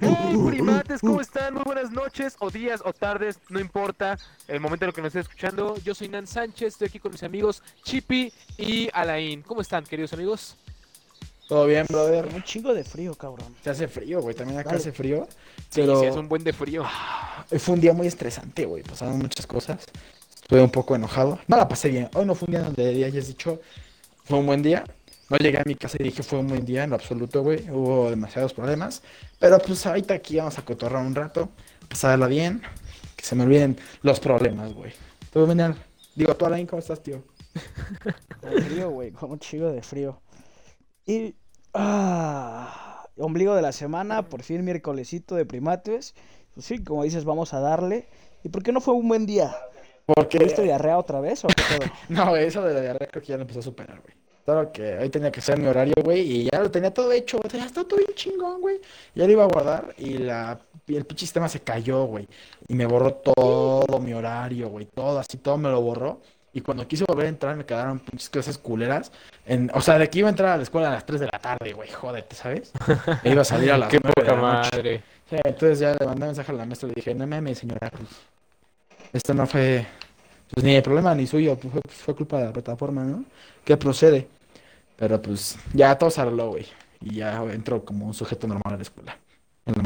Hey, primates, ¿cómo están? Muy buenas noches, o días, o tardes, no importa el momento en el que nos esté escuchando. Yo soy Nan Sánchez, estoy aquí con mis amigos Chippy y Alain. ¿Cómo están, queridos amigos? Todo bien, brother. Un chingo de frío, cabrón. Se hace frío, güey. También acá Vale. hace frío. Sí, Pero sí, es un buen de frío. fue un día muy estresante, güey. Pasaron muchas cosas. Estuve un poco enojado. No la pasé bien. Hoy no fue un día donde ya hayas dicho fue un buen día. No llegué a mi casa y dije fue un buen día en lo absoluto, güey. Hubo demasiados problemas. Pero pues ahorita aquí vamos a cotorrar un rato. Pasarla bien. Que se me olviden los problemas, güey. Todo bien. Digo, tú, Alain, ¿cómo estás, tío? Con frío, güey, con un chingo de frío. Y. Ah, ombligo de la semana, por fin miércolesito de primates. Pues sí, como dices, vamos a darle. ¿Y por qué no fue un buen día? Porque... ¿Tuviste diarrea otra vez o qué pedo? No, eso de la diarrea creo que ya lo empezó a superar, güey. Claro que hoy tenía que ser mi horario, güey, y ya lo tenía todo hecho, güey, ya está todo bien chingón, güey. Ya lo iba a guardar y la, y el pinche sistema se cayó, güey. Y me borró todo mi horario, güey, todo, así, todo me lo borró. Y cuando quise volver a entrar me quedaron pinches clases culeras. En, o sea, de que iba a entrar a la escuela a las 3 de la tarde, güey, jódete, ¿sabes? E iba a salir a las Qué 9 de poca la noche. madre. Sí, entonces ya le mandé mensaje a la maestra y le dije, no mames, señora, esto no fue, pues ni el problema ni suyo, pues, fue, fue culpa de la plataforma, ¿no? ¿Qué procede? Pero pues ya todo se arregló, güey, y ya entró como un sujeto normal a la escuela.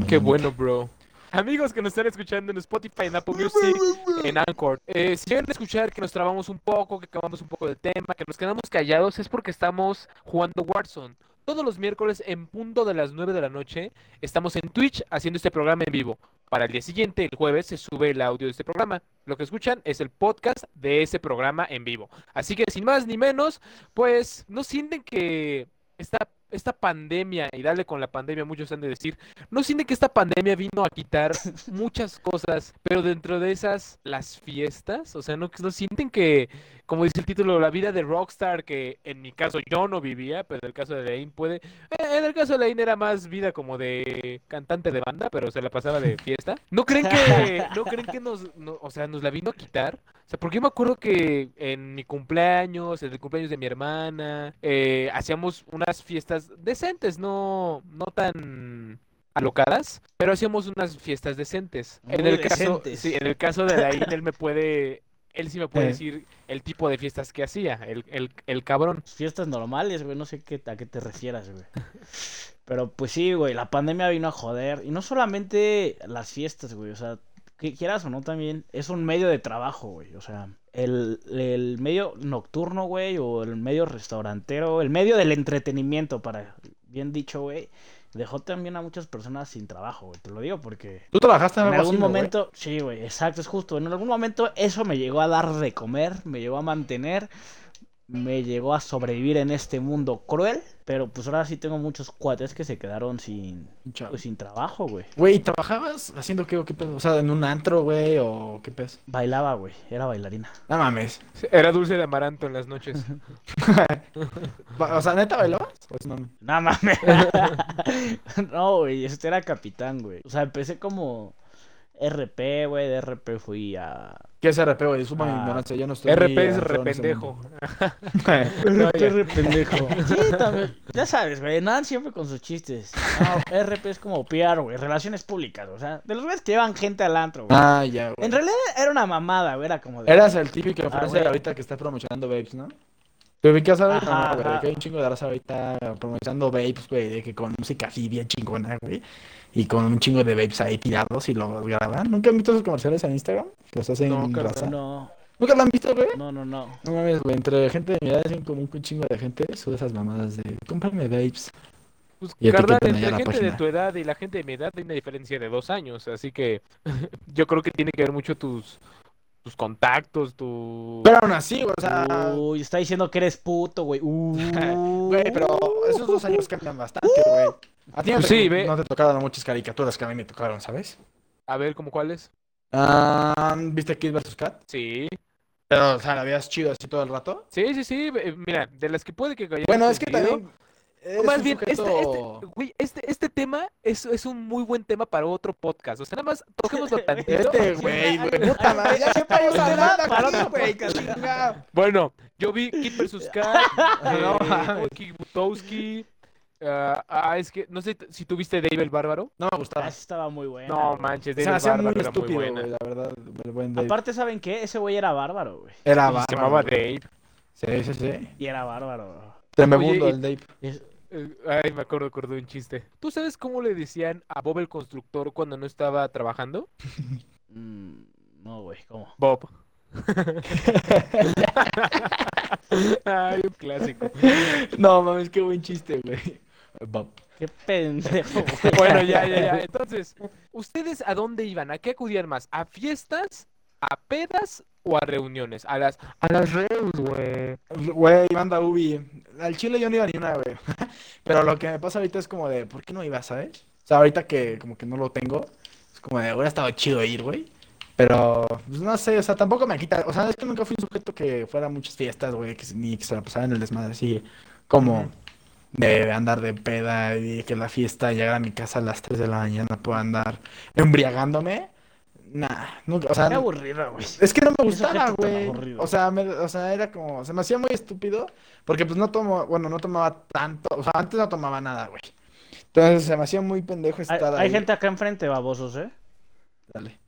Qué bueno, bro. Amigos que nos están escuchando en Spotify, en Apple Music, en Anchor. Eh, si llegan a escuchar que nos trabamos un poco, que acabamos un poco del tema, que nos quedamos callados, es porque estamos jugando Warzone. Todos los miércoles en punto de las 9 de la noche estamos en Twitch haciendo este programa en vivo. Para el día siguiente, el jueves, se sube el audio de este programa. Lo que escuchan es el podcast de ese programa en vivo. Así que sin más ni menos, pues no sienten que esta, esta pandemia, y darle con la pandemia, muchos han de decir, no sienten que esta pandemia vino a quitar muchas cosas, pero dentro de esas, las fiestas, o sea, no, no sienten que, como dice el título, la vida de Rockstar, que en mi caso yo no vivía, pero en el caso de Lane puede, eh, en el caso de Lane era más vida como de cantante de banda, pero se la pasaba de fiesta. ¿No creen que, no creen que nos, no- o sea, nos la vino a quitar? O sea, porque yo me acuerdo que en mi cumpleaños, en el cumpleaños de mi hermana, eh, hacíamos unas fiestas decentes, no, no tan alocadas, pero hacíamos unas fiestas decentes. En el caso, decentes. sí, en el caso de Laín, él me puede, él sí me puede Eh. decir el tipo de fiestas que hacía, el, el, el cabrón. Fiestas normales, güey, no sé qué, a qué te refieras, güey. Pero pues sí, güey, la pandemia vino a joder. Y no solamente las fiestas, güey, o sea, que quieras o no también, es un medio de trabajo, güey. O sea, el, el medio nocturno, güey, o el medio restaurantero, el medio del entretenimiento, para bien dicho, güey, dejó también a muchas personas sin trabajo, güey. Te lo digo porque ¿Tú trabajaste en algún momento, sí, güey, exacto, es justo. En algún momento eso me llegó a dar de comer, me llegó a mantener, me llegó a sobrevivir en este mundo cruel. Pero pues ahora sí tengo muchos cuates que se quedaron sin, pues, sin trabajo, güey. Güey, ¿trabajabas haciendo qué o qué pedo? O sea, en un antro, güey, o qué pedo? Bailaba, güey, era bailarina. No mames. Era dulce de amaranto en las noches. O sea, ¿neta bailabas? O es mame? No mames. no, güey, este era capitán, güey. O sea, empecé como RP, güey, de RP fui a... ¿Qué es RP, güey? Suma mi Ah. ignorancia, yo no estoy RP es rependejo. mundo. RP re pendejo. Sí, también. Ya sabes, güey. Nan siempre con sus chistes. No, RP es como PR, güey. Relaciones públicas. O sea, de los güeyes que llevan gente al antro, güey. Ah, ya, güey. En realidad era una mamada, güey. Era como de. Eras el típico Ah, influencer güey. ahorita que está promocionando vapes, ¿no? ¿Te ubicas a güey, que hay un chingo de raza ahorita promocionando vapes, güey, de que con música así bien chingona, güey. Y con un chingo de vapes ahí tirados y los graban. ¿Nunca han visto esos comerciales en Instagram? Que los hacen No, raza. No, ¿Nunca lo han visto, güey? no, no, no. No mames, güey, entre gente de mi edad, hacen como un chingo de gente, sube esas mamadas de, cómprame vapes. Pues, Y carnal, entre la gente de tu edad y la gente de mi edad hay una diferencia de dos años, así que yo creo que tiene que ver mucho tus, tus contactos, tu... Pero aún así, güey, o sea... Uy, está diciendo que eres puto, güey. Uh. Güey, pero esos dos años cambian bastante, güey. A ti no Pues te, sí, ve. no te tocaron muchas caricaturas que a mí me tocaron, ¿sabes? A ver, ¿cómo cuáles? Ah, ¿Viste Kid vs. Kat? Sí, Pero, o sea, la veías chido así todo el rato. sí, sí, sí, eh, mira, de las que puede que Bueno, es que también. más bien, este, sujeto- este, güey, este, este tema es, es un muy buen tema para otro podcast. O sea, nada más toquémoslo tantito. Este, güey, güey. Puta madre, ya una demanda Para aquí, otro güey. Bueno, yo vi Kid vs. Kat, No eh. Kik Ah, ah, es que no sé si tuviste Dave el Bárbaro. No me Ah, gustaba. esa estaba muy buena. No manches, Dave el hacía muy Bárbaro era muy buena. la verdad. El buen Dave. Aparte, ¿saben qué? Ese güey era bárbaro, güey. Era Y bárbaro. se llamaba. Dave. Sí, sí, sí. Y era bárbaro. Y- el Dave. Es- Eh, Ay, me acuerdo, acordé un chiste. ¿Tú sabes cómo le decían a Bob el constructor cuando no estaba trabajando? mm, no, güey, ¿cómo? Bob. Ay, un clásico. No, mames, qué buen chiste, güey. Bob. Qué pendejo, güey. Bueno, ya, ya, ya. Entonces, ¿ustedes a dónde iban? ¿A qué acudían más? ¿A fiestas, a pedas o a reuniones? A las, a las reus, güey. Güey, manda Ubi. Al Chile yo no iba ni una, güey. Pero lo que me pasa ahorita es como de, ¿por qué no iba, sabes? O sea, ahorita que como que no lo tengo, es como de, hubiera estado chido ir, güey. Pero, pues no sé, o sea, tampoco me quita. O sea, es que nunca fui un sujeto que fuera a muchas fiestas, güey, que se- ni que se la pasara en el desmadre, así como. De andar de peda y que la fiesta llegara a mi casa a las 3 de la mañana, puedo andar embriagándome. Nah, nunca, o sea, Qué aburrido, güey. es que no me gustaba, güey. O sea, me- o sea, era como, se me hacía muy estúpido, porque pues no tomo, bueno, no tomaba tanto, o sea, antes no tomaba nada, güey. Entonces se me hacía muy pendejo Hay, estar hay ahí. gente acá enfrente, babosos, ¿eh? Dale.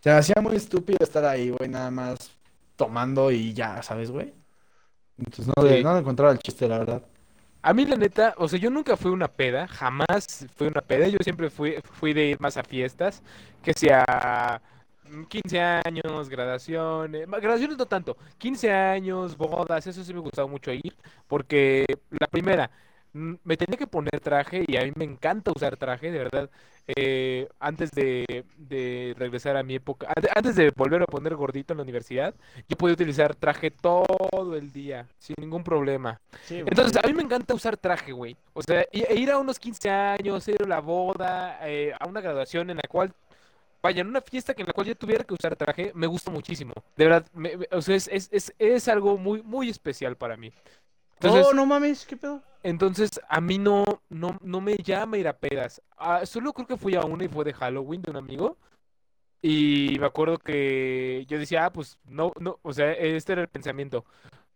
Se me hacía muy estúpido estar ahí, güey, nada más tomando y ya, ¿sabes, güey? Entonces no, Sí. no le encontraba el chiste, la verdad. A mí la neta, o sea, yo nunca fui una peda, jamás fui una peda, yo siempre fui, fui de ir más a fiestas, que sea mm, 15 años, graduaciones, graduaciones no tanto, 15 años, bodas, eso sí me gustaba mucho ir, porque la primera, mm, me tenía que poner traje y a mí me encanta usar traje, de verdad, eh, antes de, de regresar a mi época, ante- antes de volver a poner gordito en la universidad, yo podía utilizar traje todo el día, sin ningún problema. Sí. Entonces, a mí me encanta usar traje, güey. O sea, e ir a unos 15 años, ir a la boda, eh, a una graduación en la cual, vaya, en una fiesta que en la cual yo tuviera que usar traje, me gusta muchísimo. De verdad, me- me- o sea, es, es, es, es algo muy, muy especial para mí. Entonces, oh, no mames, ¿qué pedo? entonces a mí no, no, no me llama ir a pedas. Ah, solo creo que fui a una y fue de Halloween de un amigo. Y me acuerdo que yo decía, ah, pues no, no, o sea, este era el pensamiento.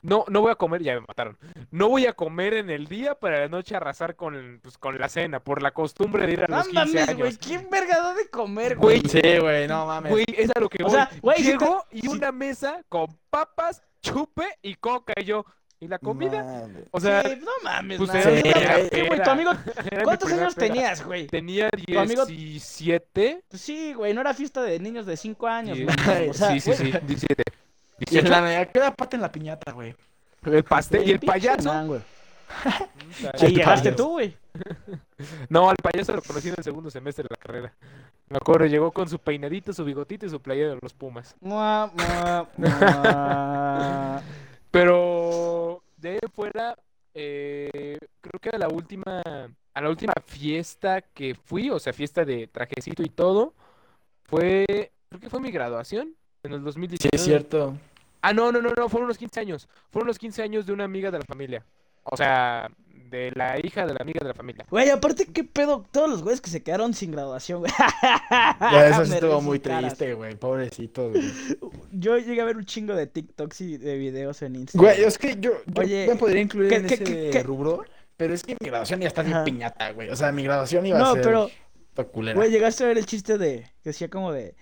No, no voy a comer, ya me mataron. No voy a comer en el día para la noche arrasar con, pues, con la cena, por la costumbre de ir a No los 15 mames, güey. años. ¿Quién verga da de comer, Güey? Sí, güey, no mames. Güey, es a lo que O voy. sea, güey, si te- Llego y si- una mesa con papas, chupe y coca. Y yo, ¿y la comida? Mames. O sea, Sí, no mames, pues era Sí, güey, tu amigo, ¿cuántos años tenías, güey? Tenía Tu amigo- 17. Pues sí, güey, no era fiesta de niños de 5 años, Sí, güey. O sea, sí, sí, güey, sí, 17. Y en 18. la ¿qué parte en la piñata, güey? El pastel y el payaso. güey. Sí, llegaste tú, güey. No, al payaso lo conocí en el segundo semestre de la carrera. Me acuerdo, llegó con su peinadito, su bigotito y su playera de los Pumas. Mua, mua, mua. Pero de ahí fuera, eh, creo que a la última, a la última fiesta que fui, o sea, fiesta de trajecito y todo, fue, creo que fue mi graduación en el Sí, 2019. es cierto. Ah, no, no, no, no, fueron los 15 años. Fueron los 15 años de una amiga de la familia. O sea, de la hija de la amiga de la familia. Güey, aparte, ¿qué pedo? Todos los güeyes que se quedaron sin graduación, güey. Ya, eso sí estuvo muy caras. triste, güey. Pobrecito, güey. Yo llegué a ver un chingo de TikToks y de videos en Instagram. Güey, es que yo, yo Oye, me podría incluir ¿qué- en qué- ese qué- qué? rubro, pero es que mi graduación ya está bien piñata, güey. O sea, mi graduación iba No, a ser pero- toda culera. Güey, llegaste a ver el chiste de. Que decía como de.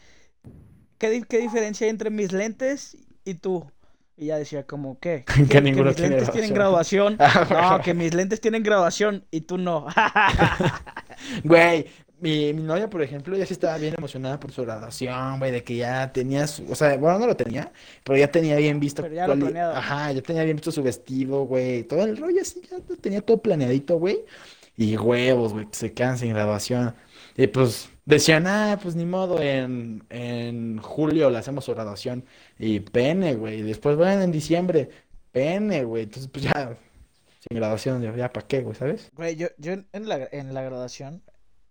¿Qué, di- qué diferencia hay entre mis lentes y tú? Y ya decía como, ¿qué? Que ninguno mis tiene lentes tienen graduación. No, que mis lentes tienen graduación y tú no. Güey, mi, mi novia, por ejemplo, ya sí estaba bien emocionada por su graduación, güey, de que ya tenía su, o sea, bueno, no lo tenía, pero ya tenía bien visto Pero ya lo cuál planeado. Ajá, ya tenía bien visto su vestido, güey, todo el rollo así, ya tenía todo planeadito, güey. Y huevos, güey, que se quedan sin graduación. Y pues decían, ah, pues ni modo, en, en julio le hacemos su graduación. Y pene, güey. Y después, bueno, en diciembre, pene, güey. Entonces, pues ya, sin graduación, ya, ya para qué, güey, ¿sabes? Güey, yo, yo en la, en la graduación,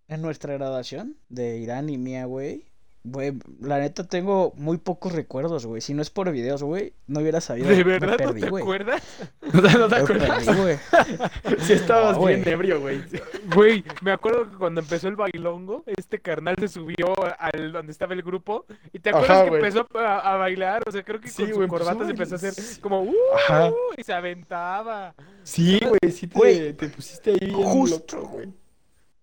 en nuestra graduación de Irán y mía, güey, Güey, la neta tengo muy pocos recuerdos, güey. Si no es por videos, güey, no hubiera sabido. ¿De Me verdad no te güey. acuerdas? ¿No te, no te acuerdas? perdí, güey. Si estabas No, güey. bien ebrio, güey. Güey, me acuerdo que cuando empezó el bailongo, este carnal se subió al donde estaba el grupo y te acuerdas Ajá, que güey. empezó a, a bailar, o sea, creo que Sí, con su corbata se empezó a hacer como uh, Ajá. y se aventaba. Sí, güey, sí te, pusiste ahí justo. loco, güey.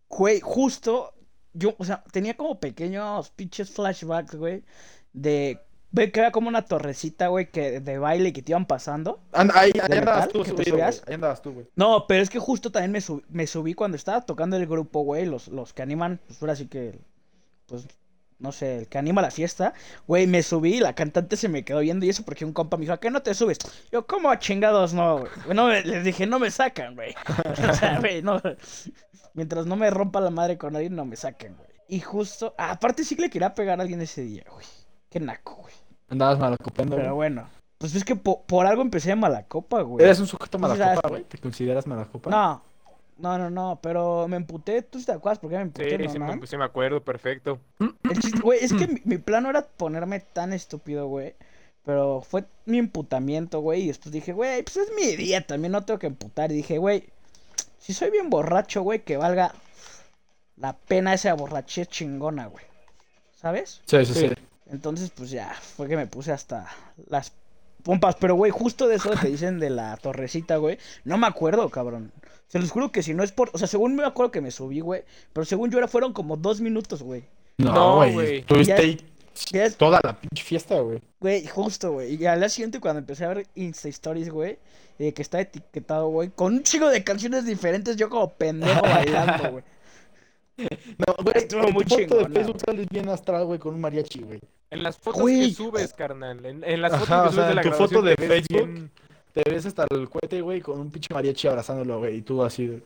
Güey, justo, yo, o sea, tenía como pequeños pinches flashbacks, güey, de, ve que era como una torrecita, güey, que de baile que te iban pasando. Anda, ahí, ahí ¿De andabas tú ¿Que te subido, güey. Ahí andabas tú, güey. No, pero es que justo también me, sub- me subí cuando estaba tocando el grupo, güey, los, los que animan, pues ahora sí que, pues, no sé, el que anima la fiesta, güey, me subí y la cantante se me quedó viendo y eso porque un compa me dijo, ¿a qué no te subes? Yo, ¿cómo a chingados no, güey? Bueno, les dije, no me sacan, güey. O sea, güey, no, mientras no me rompa la madre con nadie, no me saquen, güey. Y justo, ah, aparte sí que le quería pegar a alguien ese día, güey. Qué naco, güey. Andabas malacopando, Pero güey. bueno, pues es que po- por algo empecé de mala copa, güey. ¿Eres un sujeto malacopa, güey? ¿Te consideras malacopa? No, no, no, no, pero me emputé, ¿tú te acuerdas por qué me Sí, emputé, no, sí, Nan? me, sí me acuerdo, perfecto. El chiste- Güey, es que mi, mi plan no era ponerme tan estúpido, güey. Pero fue mi emputamiento, güey. Y después dije, güey, pues es mi día, también no tengo que emputar. Y dije, güey, si soy bien borracho, güey, que valga la pena esa borrachez chingona, güey. ¿Sabes? Sí, sí, Sí. sí. Entonces, pues ya, fue que me puse hasta las pompas. Pero, güey, justo de eso que dicen de la torrecita, güey, no me acuerdo, cabrón. Se los juro que si no es por. O sea, según me acuerdo que me subí, güey. Pero según yo era, fueron como dos minutos, güey. No, güey. Tuviste Ya- ahí Ya es- toda la pinche fiesta, güey. Güey, justo, güey. Y al día siguiente, cuando empecé a ver Insta Stories, güey, que está etiquetado, güey, con un chico de canciones diferentes, yo como pendejo bailando, güey. No, güey, Estuvo en muy foto de Facebook sales bien astral, güey, con un mariachi, güey. En las fotos que subes, carnal, en, en las fotos o que subes sea, de la tu foto de Facebook. bien- Te ves hasta el cohete, güey, con un pinche mariachi abrazándolo, güey, y tú así de...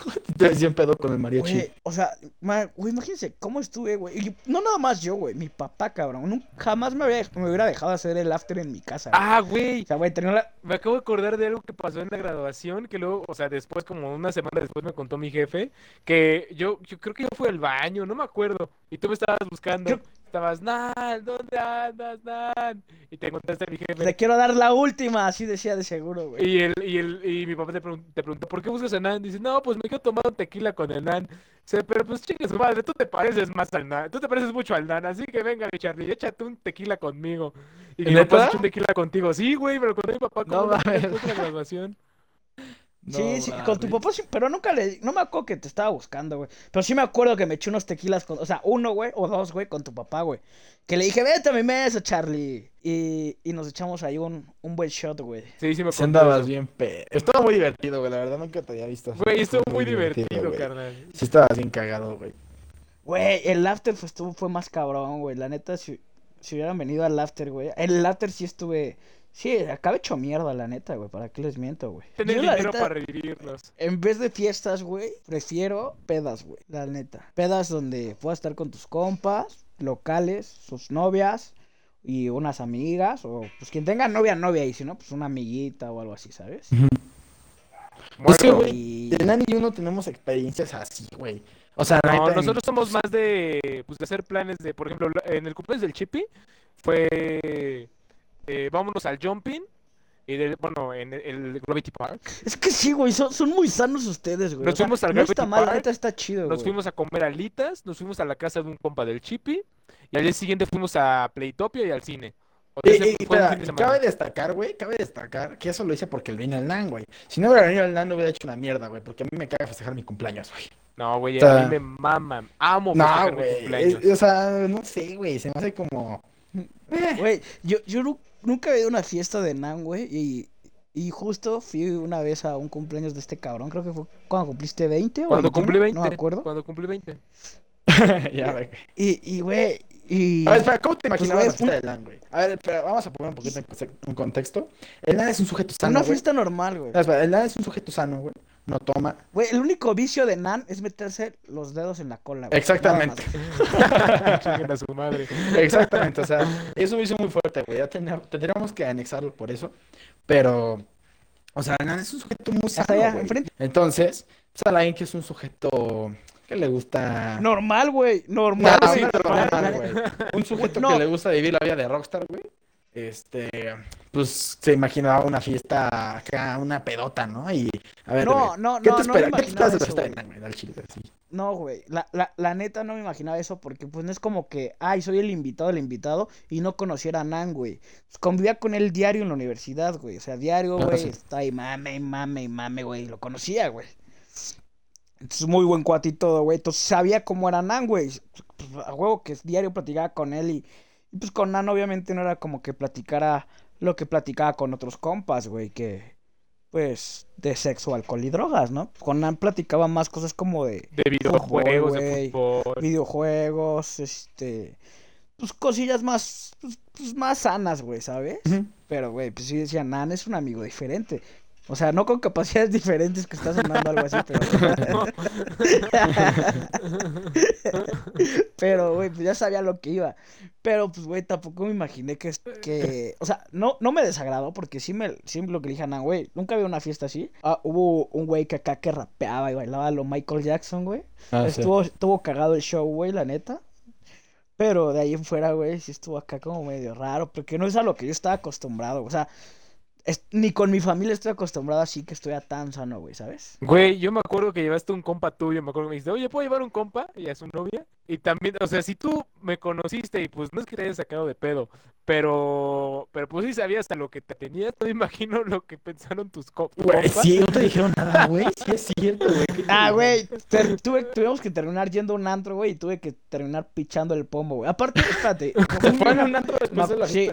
Te ves bien pedo con el mariachi. Güey, o sea, ma- güey, imagínense cómo estuve, güey. Y no nada más yo, güey, mi papá, cabrón. jamás me, había- me hubiera dejado hacer el after en mi casa. güey. Ah, güey. O sea, güey, tenía la... Me acabo de acordar de algo que pasó en la graduación, que luego, o sea, después, como una semana después me contó mi jefe, que yo, yo creo que yo fui al baño, no me acuerdo, y tú me estabas buscando. Creo- Estabas, Nan, ¿dónde andas, Nan? Y te encontraste a mi jefe. Le quiero dar la última, así decía de seguro, güey. Y, el, y, el, y mi papá te, pregun- te preguntó, ¿por qué buscas a Nan? Dice, no, pues me quiero tomar un tequila con el Nan. Dice, pero pues chingue su madre, tú te pareces más al Nan, tú te pareces mucho al Nan, así que venga, Charlie, échate un tequila conmigo. Y mi papá un tequila contigo. Sí, güey, me lo contó mi papá No una mames. después Sí, sí, con tu papá sí, pero nunca le, no me acuerdo que te estaba buscando, güey. Pero sí me acuerdo que me eché unos tequilas con, o sea, uno, güey, o dos, güey, con tu papá, güey. Que le dije, vete a mi mesa, Charlie. Y, y nos echamos ahí un, un buen shot, güey. Sí, sí me contó andabas bien pe... Estaba muy divertido, güey, la verdad nunca te había visto. Güey, estuvo muy divertido, güey. carnal. Sí estabas bien cagado, güey. Güey, el after fue, estuvo, fue más cabrón, güey. La neta, si, si hubieran venido al after, güey. El after sí estuve, sí, acabé hecho mierda, la neta, güey. ¿Para qué les miento, güey? Tener Yo, dinero neta, para revivirlos. En vez de fiestas, güey, prefiero pedas, güey, la neta. Pedas donde puedas estar con tus compas, locales, sus novias y unas amigas, o pues quien tenga novia, novia, y si no, pues una amiguita o algo así, ¿sabes? Pues sí, Muerto. güey. Y... El Nani y yo no tenemos experiencias así, güey. O sea, la No, neta, en- nosotros somos más de, pues, de hacer planes de, por ejemplo, en el cumpleaños del Chippy fue, eh, vámonos al jumping y del, bueno, en el, el Gravity Park. Es que sí, güey, son, son muy sanos ustedes, güey. Nos o sea, fuimos al no está Gravity mal, neta está chido, Nos güey. fuimos a comer alitas, nos fuimos a la casa de un compa del Chippy y al día siguiente fuimos a Playtopia y al cine. Y- y- espera, de cabe destacar, güey, cabe destacar que eso lo hice porque él vino al NAN, güey. Si no hubiera venido al NAN, no hubiera hecho una mierda, güey, porque a mí me caga festejar mi cumpleaños, güey. No, güey, O sea, a mí me maman, amo No, festejar mi güey, cumpleaños. es- o sea, no sé, güey, se me hace como... eh, Güey, yo, yo nunca he ido a una fiesta de Nan, güey, y, y justo fui una vez a un cumpleaños de este cabrón, creo que fue cuando cumpliste 20 o Cuando 21, cumplí 20, no me acuerdo. cuando cumplí 20. ya, güey. Y, y, güey, y... A ver, espera, ¿cómo te Pues, imaginabas güey, la fiesta del NAN, güey? A ver, espera, vamos a poner un poquito en conte- en contexto. El NAN es un sujeto sano, una güey. fiesta normal, güey. No, espera, el NAN es un sujeto sano, güey. No toma. Güey, el único vicio de Nan es meterse los dedos en la cola, güey. Exactamente. A su madre. Exactamente, o sea, eso me hizo muy fuerte, güey. Ya tendríamos que anexarlo por eso. Pero, o sea, Nan es un sujeto muy sano, allá, güey. enfrente. Entonces, pues, Alain, que es un sujeto que le gusta. Normal, güey. Normal, No, normal, la- güey. Un sujeto No. que le gusta vivir la vida de rockstar, güey. Este, pues se imaginaba una fiesta acá, una pedota, ¿no? Y a ver, No, no, ¿qué no, te no me espera- ¿Qué te esperas de la fiesta de eso, güey? Al chile, sí. No, güey. La, la, la neta no me imaginaba eso porque pues no es como que, ay, soy el invitado, el invitado y no conociera a Nan, güey. Pues, convivía con él diario en la universidad, güey. O sea, diario, Ah, güey. sí. Está ahí, mame, mame, mame, güey. Lo conocía, güey. Entonces, muy buen cuate y todo, güey. Entonces, sabía cómo era Nan, güey. Pues, a huevo que diario platicaba con él y, y, pues con Nan obviamente no era como que platicara lo que platicaba con otros compas, güey, que pues de sexo, alcohol y drogas, ¿no? Con Nan platicaba más cosas como de De videojuegos, de güey. fútbol. videojuegos, este, pues cosillas más, pues, pues, más sanas, güey, ¿sabes? Pero, güey, pues sí decía, Nan es un amigo diferente. O sea, no con capacidades diferentes que está sonando algo así, pero... pero, güey, pues ya sabía lo que iba. Pero, pues, güey, tampoco me imaginé que, que... O sea, no, no me desagradó porque sí, me, sí lo que le dije a güey, nunca había una fiesta así. Ah, hubo un güey que acá que rapeaba y bailaba lo Michael Jackson, güey. Ah, sí. Estuvo, estuvo cagado el show, güey, la neta. Pero de ahí en fuera, güey, sí estuvo acá como medio raro, porque no es a lo que yo estaba acostumbrado. O sea, es- ni con mi familia estoy acostumbrado así que estoy a tan sano, güey, ¿sabes? Güey, yo me acuerdo que llevaste un compa tuyo, me acuerdo que me dijiste, oye, ¿puedo llevar un compa? Y a su novia. Y también, o sea, si tú me conociste y pues no es que te hayas sacado de pedo, pero, pero pues sí sabías a lo que te tenías, no me imagino lo que pensaron tus co- Güey, compas. sí, no te dijeron nada, güey. Sí es cierto, güey. ¿Qué te Ah, güey, tuve, tuvimos que terminar yendo a un antro, güey, y tuve que terminar pichando el pomo, güey. Aparte, espérate. ¿Se fueron a un antro Ma- después de la sí.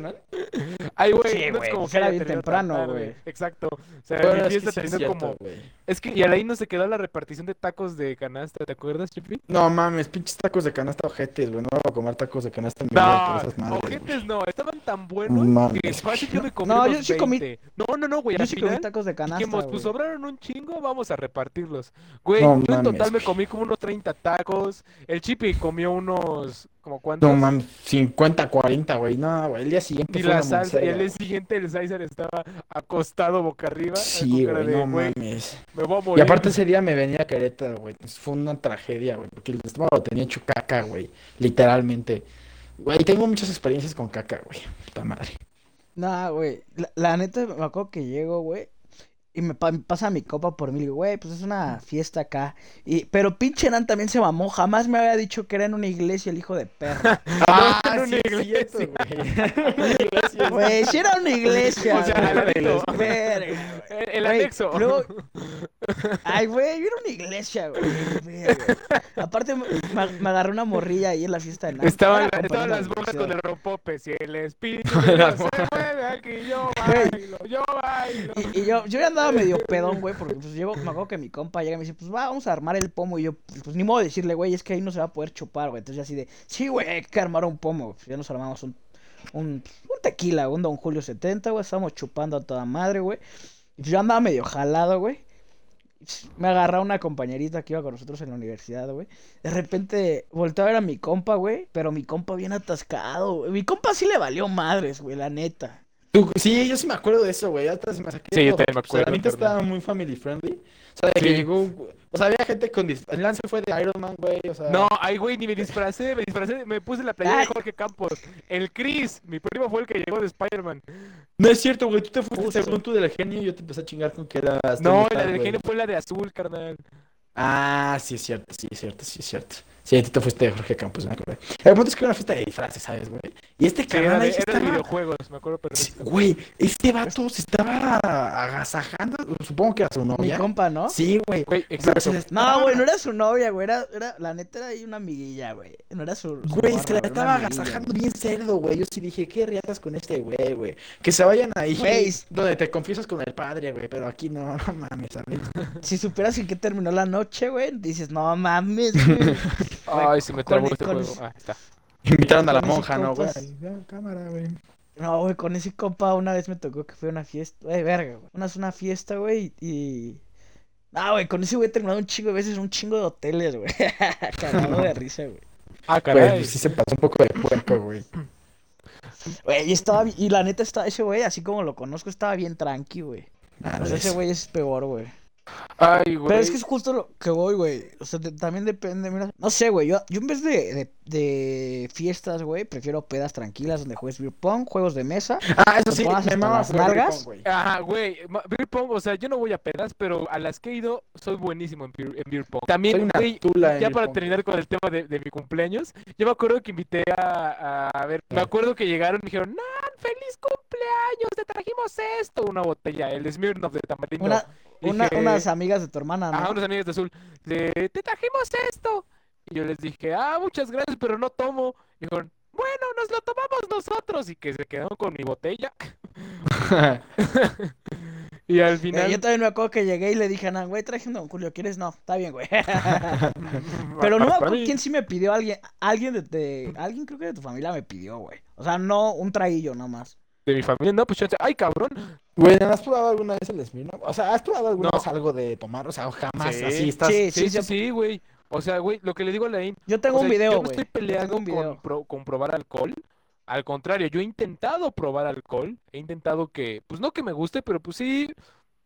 Ay, güey, Sí, no es como pues que era bien temprano, güey. Exacto. O sea, Bueno, mi es que fiesta sí es terminó cierto, como... Es que y ahí no se quedó la repartición de tacos de canasta, ¿te acuerdas, Chipi? No mames, pinches tacos de canasta ojetes, güey. No voy a comer tacos de canasta en mi vida No, ojetes no, estaban tan No buenos mames. que fácil yo me comí No, yo sí comí- 20. No, no, no, güey, Yo al sí comí tacos de canasta, dijimos, pues sobraron un chingo, vamos a repartirlos. Güey, No yo en total me comí como unos 30 tacos, el Chipi comió unos, como cuántos? No mames, 50, 40, güey. No, güey. El día siguiente Y fue la una salsa, y al día siguiente el César estaba acostado boca arriba, Sí, güey, no güey, mames. me voy a Y morir. aparte ese día me venía a Querétaro, güey. Fue una tragedia, güey. Porque el estómago lo tenía hecho caca, güey. Literalmente. Güey, tengo muchas experiencias con caca, güey. Puta madre. Nah, güey. La, la neta, me acuerdo que llego, güey. Y me, pa- me pasa mi copa por mí. Le digo, güey, pues es una fiesta acá. Y, pero pinche Nan también se mamó. Jamás me había dicho que era en una iglesia el hijo de perra. Ah, en una sí, es iglesia. güey. Güey, si era una iglesia. O sea, güey. ladito. Verga, güey. El, el Güey, anexo. luego- Ay, güey, era una iglesia, güey. Verga. Aparte, me, me- agarré una morrilla ahí en la fiesta de Nan. Estaban, estaban compañera las bolas con el rompope. Si el espíritu se mueve aquí, yo bailo, yo bailo. Y, y yo, yo ya andaba medio pedón, güey, porque pues llego, me acuerdo que mi compa llega y me dice, pues va, vamos a armar el pomo. Y yo, pues, pues, ni modo de decirle, güey, es que ahí no se va a poder chupar, güey. Entonces así de, sí, güey, hay que armar un pomo. Pues ya nos armamos un, un, un tequila, un Don Julio 70, güey. Estábamos chupando a toda madre, güey. Y pues yo andaba medio jalado, güey. Me agarra una compañerita que iba con nosotros en la universidad, güey. De repente volteé a ver a mi compa, güey. Pero mi compa bien atascado. Mi compa sí le valió madres, güey, la neta. Tú- sí, yo sí me acuerdo de eso, güey. Hasta se me saqué Sí, yo también me O sea, la acuerdo, neta estaba muy family friendly. O sea, de que llegó. O sea, había gente con. dis- El lance fue de Iron Man, güey. O sea. No, ay, güey, ni me disfracé, me disfracé, me puse la playera de. Jorge Campos. El Chris, mi primo fue el que llegó de Spider-Man. No es cierto, güey. Tú te fuiste según tú del genio y yo te empecé a chingar con que eras. No, la del genio fue la de azul, carnal. Ah, sí es cierto, sí es cierto, sí es cierto. Sí, a ti te fuiste de Jorge Campos, me acordé. El punto es que era una fiesta de disfraces, ¿sabes, güey? Y este de, ahí estaba... videojuegos, me acuerdo perfecto. Güey, este vato se estaba agasajando, supongo que era su Mi novia. compa, ¿no? Sí, güey. Exacto. No, güey, no era su novia, güey. Era, era, la neta era ahí una amiguilla, güey. No era su. su Güey, se la estaba agasajando bien cerdo, güey. Yo sí dije, ¿qué riatas con este güey, güey? Que se vayan ahí Güey. donde te confiesas con el padre, güey. Pero aquí no, no mames, ¿sabes? Si supieras en qué terminó la noche, güey, dices, no mames, güey. Ay, se me trabó este con- juego. Ah, está. Invitaron a la monja, ¿no, güey? Cámara, güey. No, güey, con ese compa una vez me tocó que fue una fiesta. Güey, verga, güey. Una, una fiesta, güey, y. Ah, güey, con ese güey he terminado un chingo de veces un chingo de hoteles, güey. Cagado de risa, güey. Ah, Güey, caray. pues sí se pasó un poco de puerco, güey. Güey, y estaba. Y la neta, está, ese güey, así como lo conozco, estaba bien tranqui, güey. Sea, ese güey es peor, güey. Ay, güey. Pero es que es justo lo que voy, güey. O sea, te- también depende, mira. No sé, güey. Yo, yo en vez de, de, de fiestas, güey, prefiero pedas tranquilas donde juegues beer pong, juegos de mesa. Ah, eso ¿Te sí, me güey. Ajá, güey. Beer pong, o sea, yo no voy a pedas, pero a las que he ido soy buenísimo en beer, en beer pong. Soy También, una güey, ya para pong. terminar con el tema de, de mi cumpleaños, yo me acuerdo que invité a, a, ver, me acuerdo que llegaron y me dijeron, ¡Nan, feliz cumpleaños! Te trajimos esto, una botella, el Smirnoff de tamarindo. Una, una- Dije, unas amigas de tu hermana, ¿no? Ajá, unos amigos de azul. de, te trajimos esto. Y yo les dije, ah, muchas gracias, pero no tomo. Y dijeron, bueno, nos lo tomamos nosotros. Y que se quedaron con mi botella. y al Eh, final. yo también me acuerdo que llegué y le dije a Nan, güey, traje un Don Julio, ¿quieres? No, está bien, güey. Pero no me acuerdo quién sí me pidió, alguien, alguien de, de- alguien creo que de tu familia me pidió, güey. O sea, no un traillo nomás. De mi familia, no, pues chance. Ay, cabrón. Güey, ¿no ¿has probado alguna vez el Smirnoff? O sea, ¿has probado alguna No. vez algo de tomar? O sea, jamás Sí. así estás... Sí, Sí, sí, sí, sí, güey. O sea, güey, lo que le digo a Lain. Yo tengo o un video, Yo no güey. estoy peleando Tengo un video. con, pro- con probar alcohol. Al contrario, yo he intentado probar alcohol. He intentado que, pues no que me guste, pero pues sí,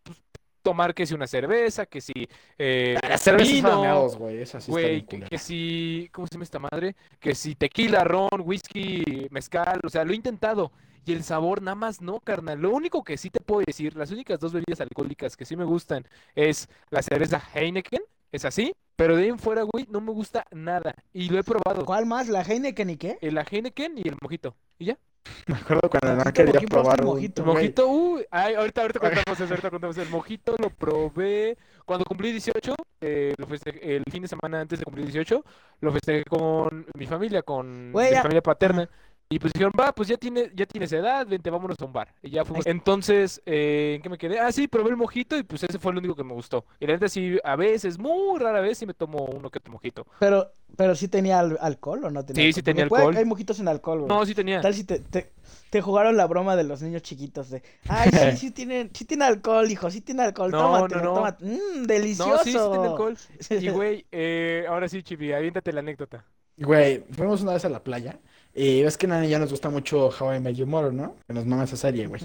pues, tomar que si una cerveza, que si eh, cervezas vino, güey, sí que, que si, ¿cómo se llama esta madre? Que si tequila, ron, whisky, mezcal, o sea, lo he intentado. Y el sabor nada más no, carnal. Lo único que sí te puedo decir, las únicas dos bebidas alcohólicas que sí me gustan es la cerveza Heineken, es así, pero de ahí en fuera, güey, no me gusta nada. Y lo he probado. ¿Cuál más? ¿La Heineken y qué? El la Heineken y el mojito. ¿Y ya? Me acuerdo cuando no Mojito, quería ¿quién probó probar el mojito? El mojito, uy, ay, ahorita, ahorita contamos eso, ahorita contamos. El mojito lo probé cuando cumplí 18, eh, lo festejé- el fin de semana antes de cumplir 18, lo festejé con mi familia, con Güey, mi ya- familia paterna. Y pues dijeron, va, pues ya, tiene, ya tienes edad, vente, vámonos a un bar. Y ya fuimos. Entonces, eh, ¿en qué me quedé? Ah, sí, probé el mojito y pues ese fue el único que me gustó. Y la neta sí, a veces, muy rara vez, sí me tomo uno que otro mojito. Pero, pero sí tenía al- alcohol o no tenía Sí, sí alcohol? tenía Porque puede- alcohol. Hay mojitos sin alcohol, güey. No, sí tenía. Tal si te, te, te jugaron la broma de los niños chiquitos de, ay, sí, sí tiene, sí tiene alcohol, hijo, sí tiene alcohol, No, tómatelo, no, no. tómate. Mmm, No, delicioso. sí, sí tenía alcohol. Y güey, eh, ahora sí, Chibi, aviéntate la anécdota. Güey, fuimos una vez a la playa y ves que a Nani ya nos gusta mucho How I Met Your Mother, ¿no? Que nos mama esa serie, güey.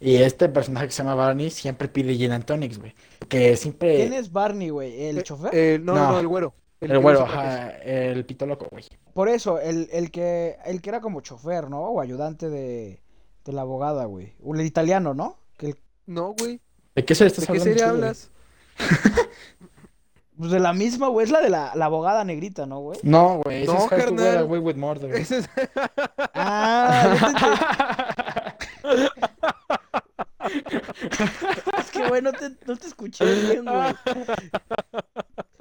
Y este personaje que se llama Barney siempre pide gin and tonics, güey. Que siempre... ¿Quién es Barney, güey? ¿El chofer? Eh, no, no, el güero. El güero, ajá, el pito loco, güey. Por eso, el, el que el que era como chofer, ¿no? O ayudante de, de la abogada, güey. O el italiano, ¿no? Que el- No, güey. ¿De qué serie estás ¿De qué serie hablas? pues de la misma, güey. Es la de la, la abogada negrita, ¿no, güey? No, güey, ese No, es How to Get carnal. Away with Murder. Ese es- Ah, es que, güey, no te, no te escuché bien, güey.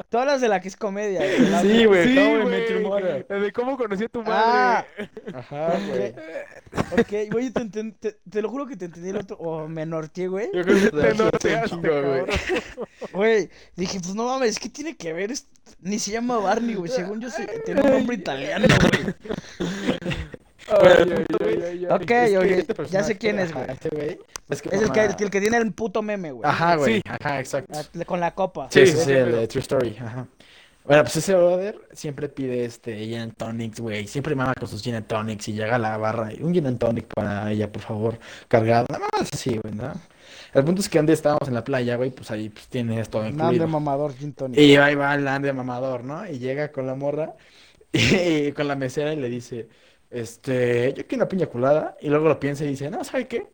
Tú hablas de la que es comedia, la Sí, güey, Sí, güey. La de cómo conocí a tu Ah, madre. Ajá, güey. ok, güey, te, te, te lo juro que te entendí el otro, o me norteé, güey. Yo creo que te norteaste, güey. Güey, dije, pues no mames, ¿qué tiene que ver? Ni se llama Barney, güey. Según yo, se... tiene un nombre italiano, güey. Ok, ya sé quién es, güey. Este güey. Es, que Es el que, mamá- el que tiene el puto meme, güey. Ajá, güey. Sí. Ajá, exacto. La- Con la copa. Sí, Sí, sí, el de True Story, ajá. Bueno, pues ese brother siempre pide este gin and tonics, güey. Siempre mama con sus gin and tonics y llega a la barra un gin and tonic para ella, por favor, cargado. Nada más así, güey, ¿no? El punto es que antes estábamos en la playa, güey, pues ahí pues tiene esto Nan de incluido. mamador, gin tonic. Y ahí va el de mamador, ¿no? Y llega con la morra y, con la mesera y le dice, este, yo quiero una piña colada. Y luego lo piensa y dice, no, ¿sabe qué?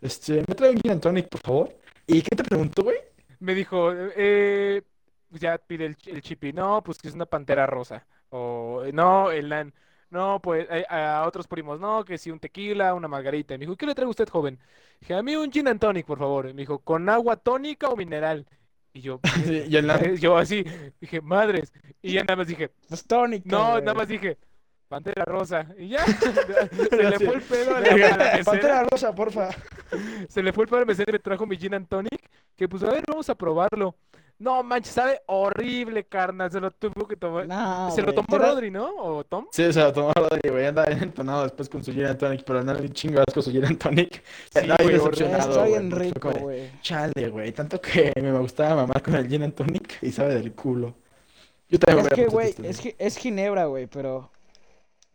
Este, me trae un gin and tonic, por favor. ¿Y qué te preguntó, güey? Me dijo, eh, ya pide el, el chipi. No, pues que es una pantera rosa. O no, el nan. No, pues eh, a otros primos, no, que sí, un tequila, una margarita. Y me dijo, ¿qué le trae usted, joven? Dije, a mí un gin and tonic, por favor. Y me dijo, ¿con agua tónica o mineral? Y yo, Sí, y el yo así, dije, madres. Y ya nada más dije, Pues tónica, no, nada más dije, pantera rosa. Y ya, se le fue el pedo a la, a la mesera. Pantera rosa, porfa. Se le fue el padre mesero y me trajo mi gin and tonic. Que pues, a ver, vamos a probarlo. No, manches, sabe horrible, carnal. Se lo tuvo que tomar. No, se lo tomó da- Rodri, ¿no? ¿O Tom? Sí, se lo tomó Rodri, güey. Anda bien entonado después con su gin and tonic, pero anda bien chingo asco su gin and tonic. Sí, Andaba bien güey, decepcionado, Está güey, bien porque fue rico, güey. Chale, güey. Tanto que me gustaba mamar con el gin and tonic y sabe del culo. Yo también Es me que, güey, es, es ginebra, güey, pero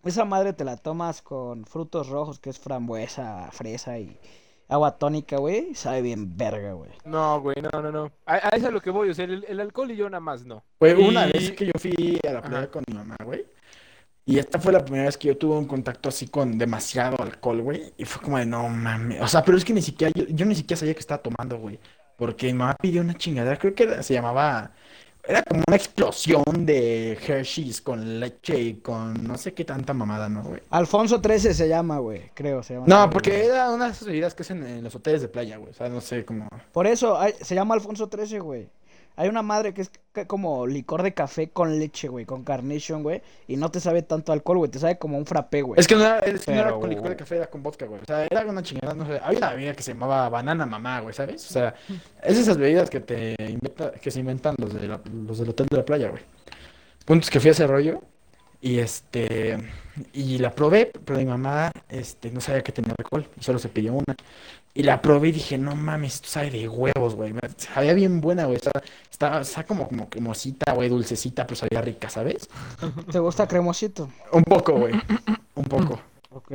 esa madre te la tomas con frutos rojos, que es frambuesa, fresa y, agua tónica, güey, sabe bien verga, güey. No, güey, no, no, no. A, a eso es a lo que voy, o sea, el, el alcohol y yo nada más no. Güey, una vez que yo fui a la playa Ajá. con mi mamá, güey. Y esta fue la primera vez que yo tuve un contacto así con demasiado alcohol, güey. Y fue como de, no mames. O sea, pero es que ni siquiera, yo, yo ni siquiera sabía que estaba tomando, güey. Porque mi mamá pidió una chingadera, creo que se llamaba, era como una explosión de Hershey's con leche y con no sé qué tanta mamada, ¿no, güey? Alfonso 13 se llama, güey, creo, se llama. No, porque güey. era una de esas bebidas que hacen en los hoteles de playa, güey. O sea, no sé cómo. Por eso, se llama Alfonso 13, güey. Hay una madre que es como licor de café con leche, güey, con carnation, güey. Y no te sabe tanto alcohol, güey, te sabe como un frappé, güey. Es que no era, es que no era con licor de café, era con vodka, güey. O sea, era una chingada, no sé. Había una bebida que se llamaba banana mamá, güey, ¿sabes? O sea, es esas bebidas que te inventa, que se inventan los, de la- los del hotel de la playa, güey. Puntos que fui a ese rollo y este y la probé, pero mi mamá este no sabía que tenía alcohol y solo se pidió una. Y la probé y dije, no mames, esto sabe de huevos, güey. Sabía bien buena, güey. Estaba, estaba, estaba como, como cremosita, güey, dulcecita, pero sabía rica, ¿sabes? ¿Te gusta cremosito? Un poco, güey. Un poco. Ok.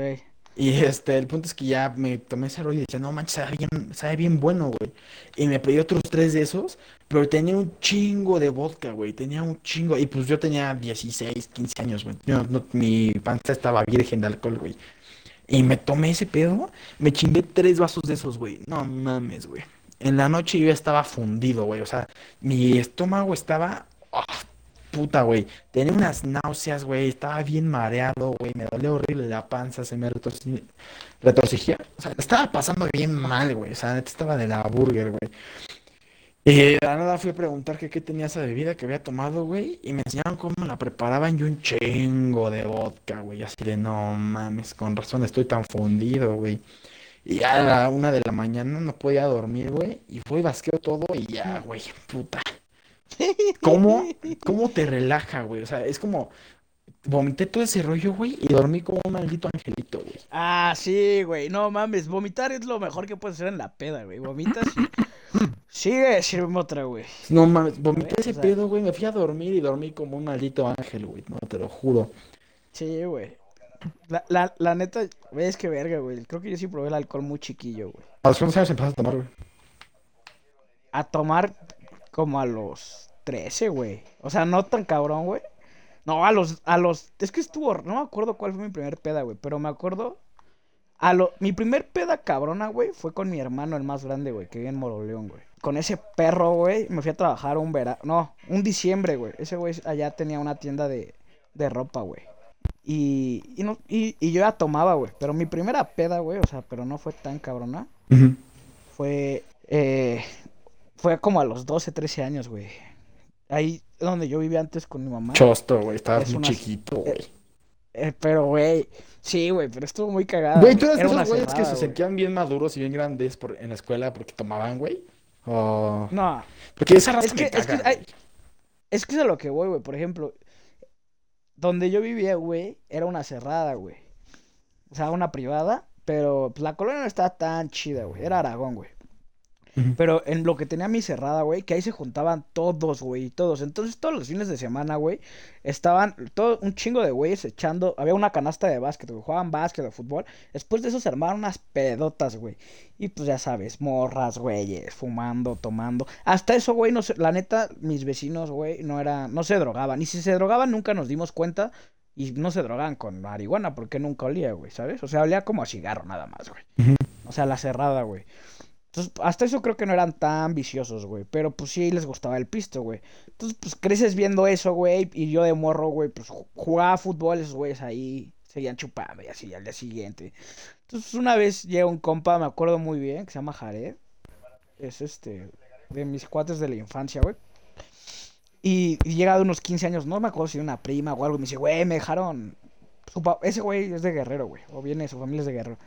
Y este, el punto es que ya me tomé ese rollo y decía, no manches, sabe bien, sabe bien bueno, güey. Y me pedí otros tres de esos, pero tenía un chingo de vodka, güey. Tenía un chingo. Y pues yo tenía 16, 15 años, güey. No- mi panza estaba virgen de alcohol, güey. Y me tomé ese pedo, me chingué tres vasos de esos, güey. No mames, güey. En la noche yo estaba fundido, güey. O sea, mi estómago estaba. ah, puta, güey. Tenía unas náuseas, güey. Estaba bien mareado, güey. Me dolía horrible la panza, se me retorci- retorcijía. O sea, estaba pasando bien mal, güey. O sea, estaba de la burger, güey. Y de la nada fui a preguntar que qué tenía esa bebida que había tomado, güey. Y me enseñaron cómo la preparaban y un chingo de vodka, güey. Así de, no mames, con razón estoy tan fundido, güey. Y ya a la una de la mañana no podía dormir, güey. Y fue y basqueo todo y ya, güey, puta. ¿Cómo, cómo te relaja, güey? O sea, es como, vomité todo ese rollo, güey, y dormí como un maldito angelito, güey. Ah, sí, güey. No mames, vomitar es lo mejor que puedes hacer en la peda, güey. Vomitas y... Sigue, sirve otra, güey. No mames, vomité ese pedo, güey. Me fui a dormir y dormí como un maldito ángel, güey. No, te lo juro. Sí, güey. La, la, la neta, güey, es que verga, güey. Creo que yo sí probé el alcohol muy chiquillo, güey. ¿A los cuántos años empezaste a tomar, güey? A tomar como a los 13, güey. O sea, no tan cabrón, güey. No, a los, a los, es que estuvo, no me acuerdo cuál fue mi primer peda, güey, pero me acuerdo, a lo, mi primer peda cabrona, güey, fue con mi hermano, el más grande, güey, que vive en Moroleón, güey. Con ese perro, güey, me fui a trabajar un verano, no, un diciembre, güey. Ese güey allá tenía una tienda de, de ropa, güey. Y, y, no, y, y yo ya tomaba, güey, pero mi primera peda, güey, o sea, pero no fue tan cabrona, fue, eh, fue como a los 12, 13 años, güey. Ahí donde yo vivía antes con mi mamá. Chosto, güey. Estabas Es muy una- chiquito, güey. Eh, pero, güey, sí, güey, pero estuvo muy cagada. Güey, ¿tú una esos güeyes que se sentían bien maduros y bien grandes por, en la escuela porque tomaban, güey? O... No, Porque esa raza es que, me es que, hay- es que es a lo que voy, güey. Por ejemplo, donde yo vivía, güey, era una cerrada, güey. O sea, una privada, pero pues, la colonia no estaba tan chida, güey. Era Aragón, güey. Pero en lo que tenía mi cerrada, güey, que ahí se juntaban todos, güey, todos. Entonces, todos los fines de semana, güey, estaban todo un chingo de güeyes echando. Había una canasta de básquet, güey, jugaban básquet o fútbol. Después de eso se armaron unas pedotas, güey. Y pues ya sabes, morras, güeyes, fumando, tomando. Hasta eso, güey, no sé, la neta, mis vecinos, güey, no eran, no se drogaban. Y si se drogaban, nunca nos dimos cuenta. Y no se drogaban con marihuana, porque nunca olía, güey, ¿sabes? O sea, olía como a cigarro nada más, güey. O sea, la cerrada, güey. Entonces, hasta eso creo que no eran tan viciosos, güey. Pero pues sí les gustaba el pisto, güey. Entonces, pues creces viendo eso, güey. Y yo de morro, güey, pues ju- jugaba fútbol, esos güeyes ahí seguían chupando y así al día siguiente. Entonces, una vez llega un compa, me acuerdo muy bien, que se llama Jared. Es este, de mis cuates de la infancia, güey. Y, llega de unos 15 años, no me acuerdo si de una prima o algo. Y me dice, güey, me dejaron. Ese güey es de Guerrero, güey. O viene, su familia es de Guerrero.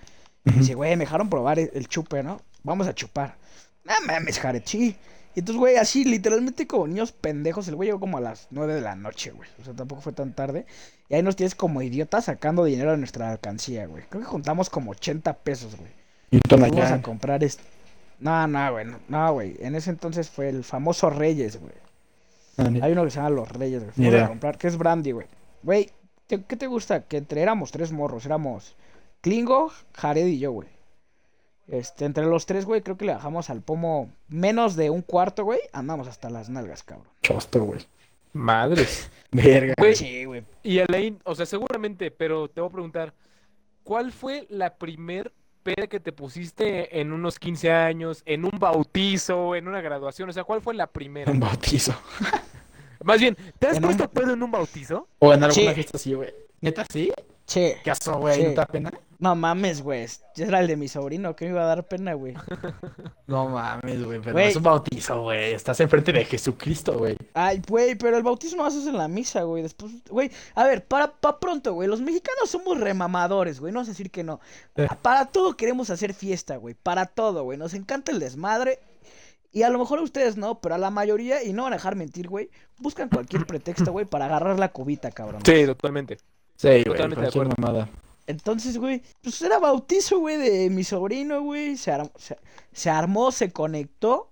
Y me dice, güey, me dejaron probar el chupe, ¿no? Vamos a chupar. No mames, Jared, sí. Y entonces, güey, así, literalmente como niños pendejos, el güey llegó como a las 9 de la noche, güey. O sea, tampoco fue tan tarde. Y ahí nos tienes como idiotas sacando dinero de nuestra alcancía, güey. Creo que juntamos como 80 pesos, güey. Y Fuimos a Tonayán. comprar este. No, no, güey. no, güey. En ese entonces fue el famoso Reyes, güey. Ah, Hay uno que se llama Los Reyes, güey. Fuimos a comprar, que es brandy, güey. Güey, ¿te- ¿qué te gusta? Que entre éramos tres morros. Éramos Klingo, Jared y yo, güey. Este, entre los tres, güey, creo que le bajamos al pomo menos de un cuarto, güey. Andamos hasta las nalgas, cabrón. Chosto, güey. Madres. Verga. Güey, Sí, güey. Y Elaine, o sea, seguramente, pero te voy a preguntar, ¿cuál fue la primer peda que te pusiste en unos 15 años, en un bautizo, en una graduación? O sea, ¿cuál fue la primera? Un bautizo. Más bien, ¿te has En un- puesto pedo en un bautizo? O en alguna Sí. fiesta así, güey. ¿Neta sí? Che, ¿Qué güey? ¿No te da pena? No mames, güey. Ya era el de mi sobrino, que me iba a dar pena, güey. No mames, güey, pero Güey. es un bautizo, güey. Estás enfrente de Jesucristo, güey. Ay, güey, pero el bautismo lo haces en la misa, güey. Después, güey, a ver, para, pa pronto, güey. Los mexicanos somos remamadores, güey. No vas a decir que no. Eh. Para todo queremos hacer fiesta, güey. Para todo, güey. Nos encanta el desmadre. Y a lo mejor a ustedes no, pero a la mayoría, y no van a dejar mentir, güey, buscan cualquier pretexto, güey, para agarrar la cubita, cabrón. Sí, totalmente. Sí, güey. Totalmente de cualquier acuerdo. mamada. Entonces, güey, pues era bautizo, güey, de mi sobrino, güey. Se, arm- se, se armó, se conectó.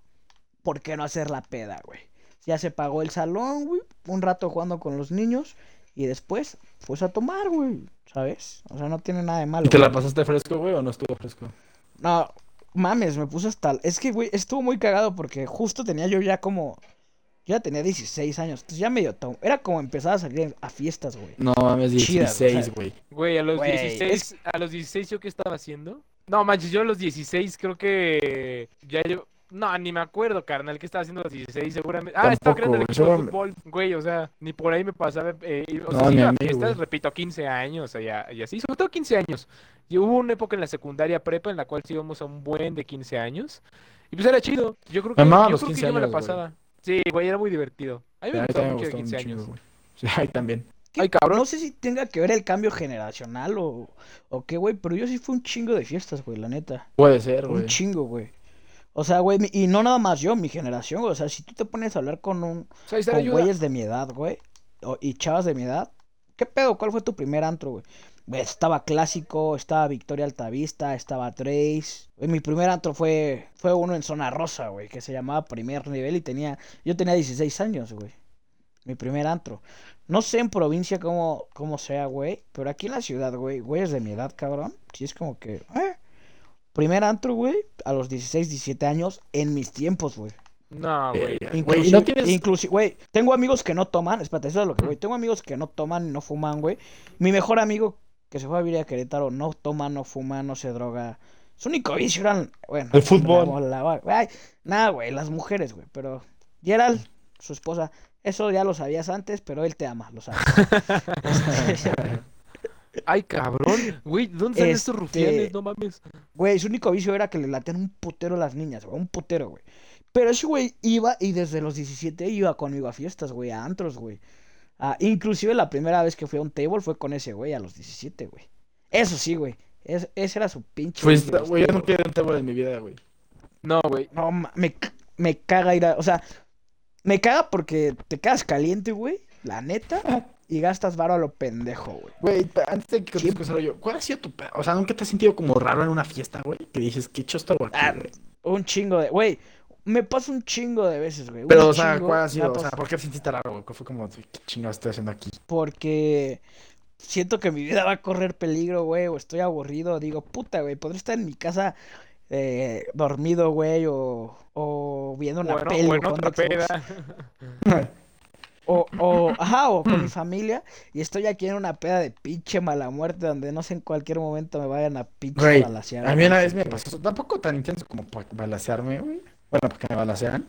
¿Por qué no hacer la peda, güey? Ya se pagó el salón, güey. Un rato jugando con los niños. Y después, pues a tomar, güey. ¿Sabes? O sea, no tiene nada de malo. ¿Y te la pasaste fresco, güey, o no estuvo fresco? No, mames, me puse hasta. Es que, güey, estuvo muy cagado porque justo tenía yo ya como. Yo ya tenía 16 años. Entonces ya medio. tom- Era como empezar a salir a fiestas, güey. No mames, Chida, 16, o sea, güey. Güey, a los Güey, 16, a los 16 yo qué estaba haciendo? No, manches, yo a los 16 creo que ya yo no, ni me acuerdo, carnal, qué estaba haciendo a los 16 seguramente. Ah, estaba creando el equipo de fútbol, güey, o sea, ni por ahí me pasaba eh, ir- o No, sea, ni iba a fiestas, güey. repito, 15 años, o sea, y así, sobre todo 15 años. Y hubo una época en la secundaria prepa en la cual sí íbamos a un buen de 15 años. Y pues era chido. Yo creo que, yo los creo que 15 yo me la años, güey. Sí, güey, era muy divertido. A mí Sí, me a mí gustaba mucho de gustó 15 un chingo, años. güey. Sí, a mí también. ¿Qué? Ay, cabrón. No sé si tenga que ver el cambio generacional o, o qué, güey, pero yo sí fui un chingo de fiestas, güey, la neta. Puede ser, güey. Un chingo, güey. O sea, güey, y no nada más yo, mi generación, güey. O sea, si tú te pones a hablar con un O sea, ahí con güeyes de mi edad, güey, o- y chavas de mi edad, ¿qué pedo? ¿Cuál fue tu primer antro, güey? Güey, Estaba Clásico, estaba Victoria Altavista, estaba Trace. Güey, mi primer antro fue, fue uno en Zona Rosa, güey, que se llamaba Primer Nivel y tenía, yo tenía 16 años, güey. Mi primer antro. No sé en provincia cómo, cómo sea, güey, pero aquí en la ciudad, güey, güeyes de mi edad, cabrón, sí es como que, eh. Primer antro, güey, a los 16, 17 años, en mis tiempos, güey. No, güey. Eh, Güey, Inclusive, ¿y no tienes- inclusi- güey, tengo amigos que no toman, espérate, eso es lo que, güey, tengo amigos que no toman, no fuman, güey. Mi mejor amigo que se fue a vivir a Querétaro no toma, no fuma, no se droga. Su único vicio eran, bueno, El fútbol. nada, güey, las mujeres, güey, pero Gerald, su esposa, eso ya lo sabías antes, pero él te ama, lo sabes. Ay, cabrón. Güey, ¿dónde salen estos Este- rufianes? No mames. Güey, su único vicio era que le latían un putero a las niñas, güey, un putero, güey. Pero ese güey iba y desde los 17 iba conmigo a fiestas, güey, a antros, güey. Ah, inclusive la primera vez que fui a un table fue con ese güey a los 17, güey. Eso sí, güey. Es- ese era su pinche. Pues, güey, yo no tables. quiero un table en mi vida, güey. No, güey. No, me, me caga ir a... O sea, me caga porque te quedas caliente, güey, la neta, y gastas varo a lo pendejo, güey. Güey, antes de que Sí. conozcas el rollo, ¿cuál ha sido tu O sea, ¿nunca te has sentido como raro en una fiesta, güey? Que dices, qué chosto Ah, güey? Un chingo de... Güey, me pasa un chingo de veces, güey. un Pero, o sea, chingo ¿cuál ha sido? O sea, ¿por qué te sentiste raro, güey? ¿Cuál fue como, qué chingados estoy haciendo aquí? porque siento que mi vida va a correr peligro, güey, o estoy aburrido, digo, puta, güey, podría estar en mi casa eh, dormido, güey, o, o viendo una Bueno, peli, o bueno, otra peda. o, o, ajá, o con mi familia, y estoy aquí en una peda de pinche mala muerte, donde no sé en cualquier momento me vayan a pinche Güey, balasear. a mí una vez me pasó, tampoco tan intenso como para balasearme, güey. Bueno, para que me balacearan.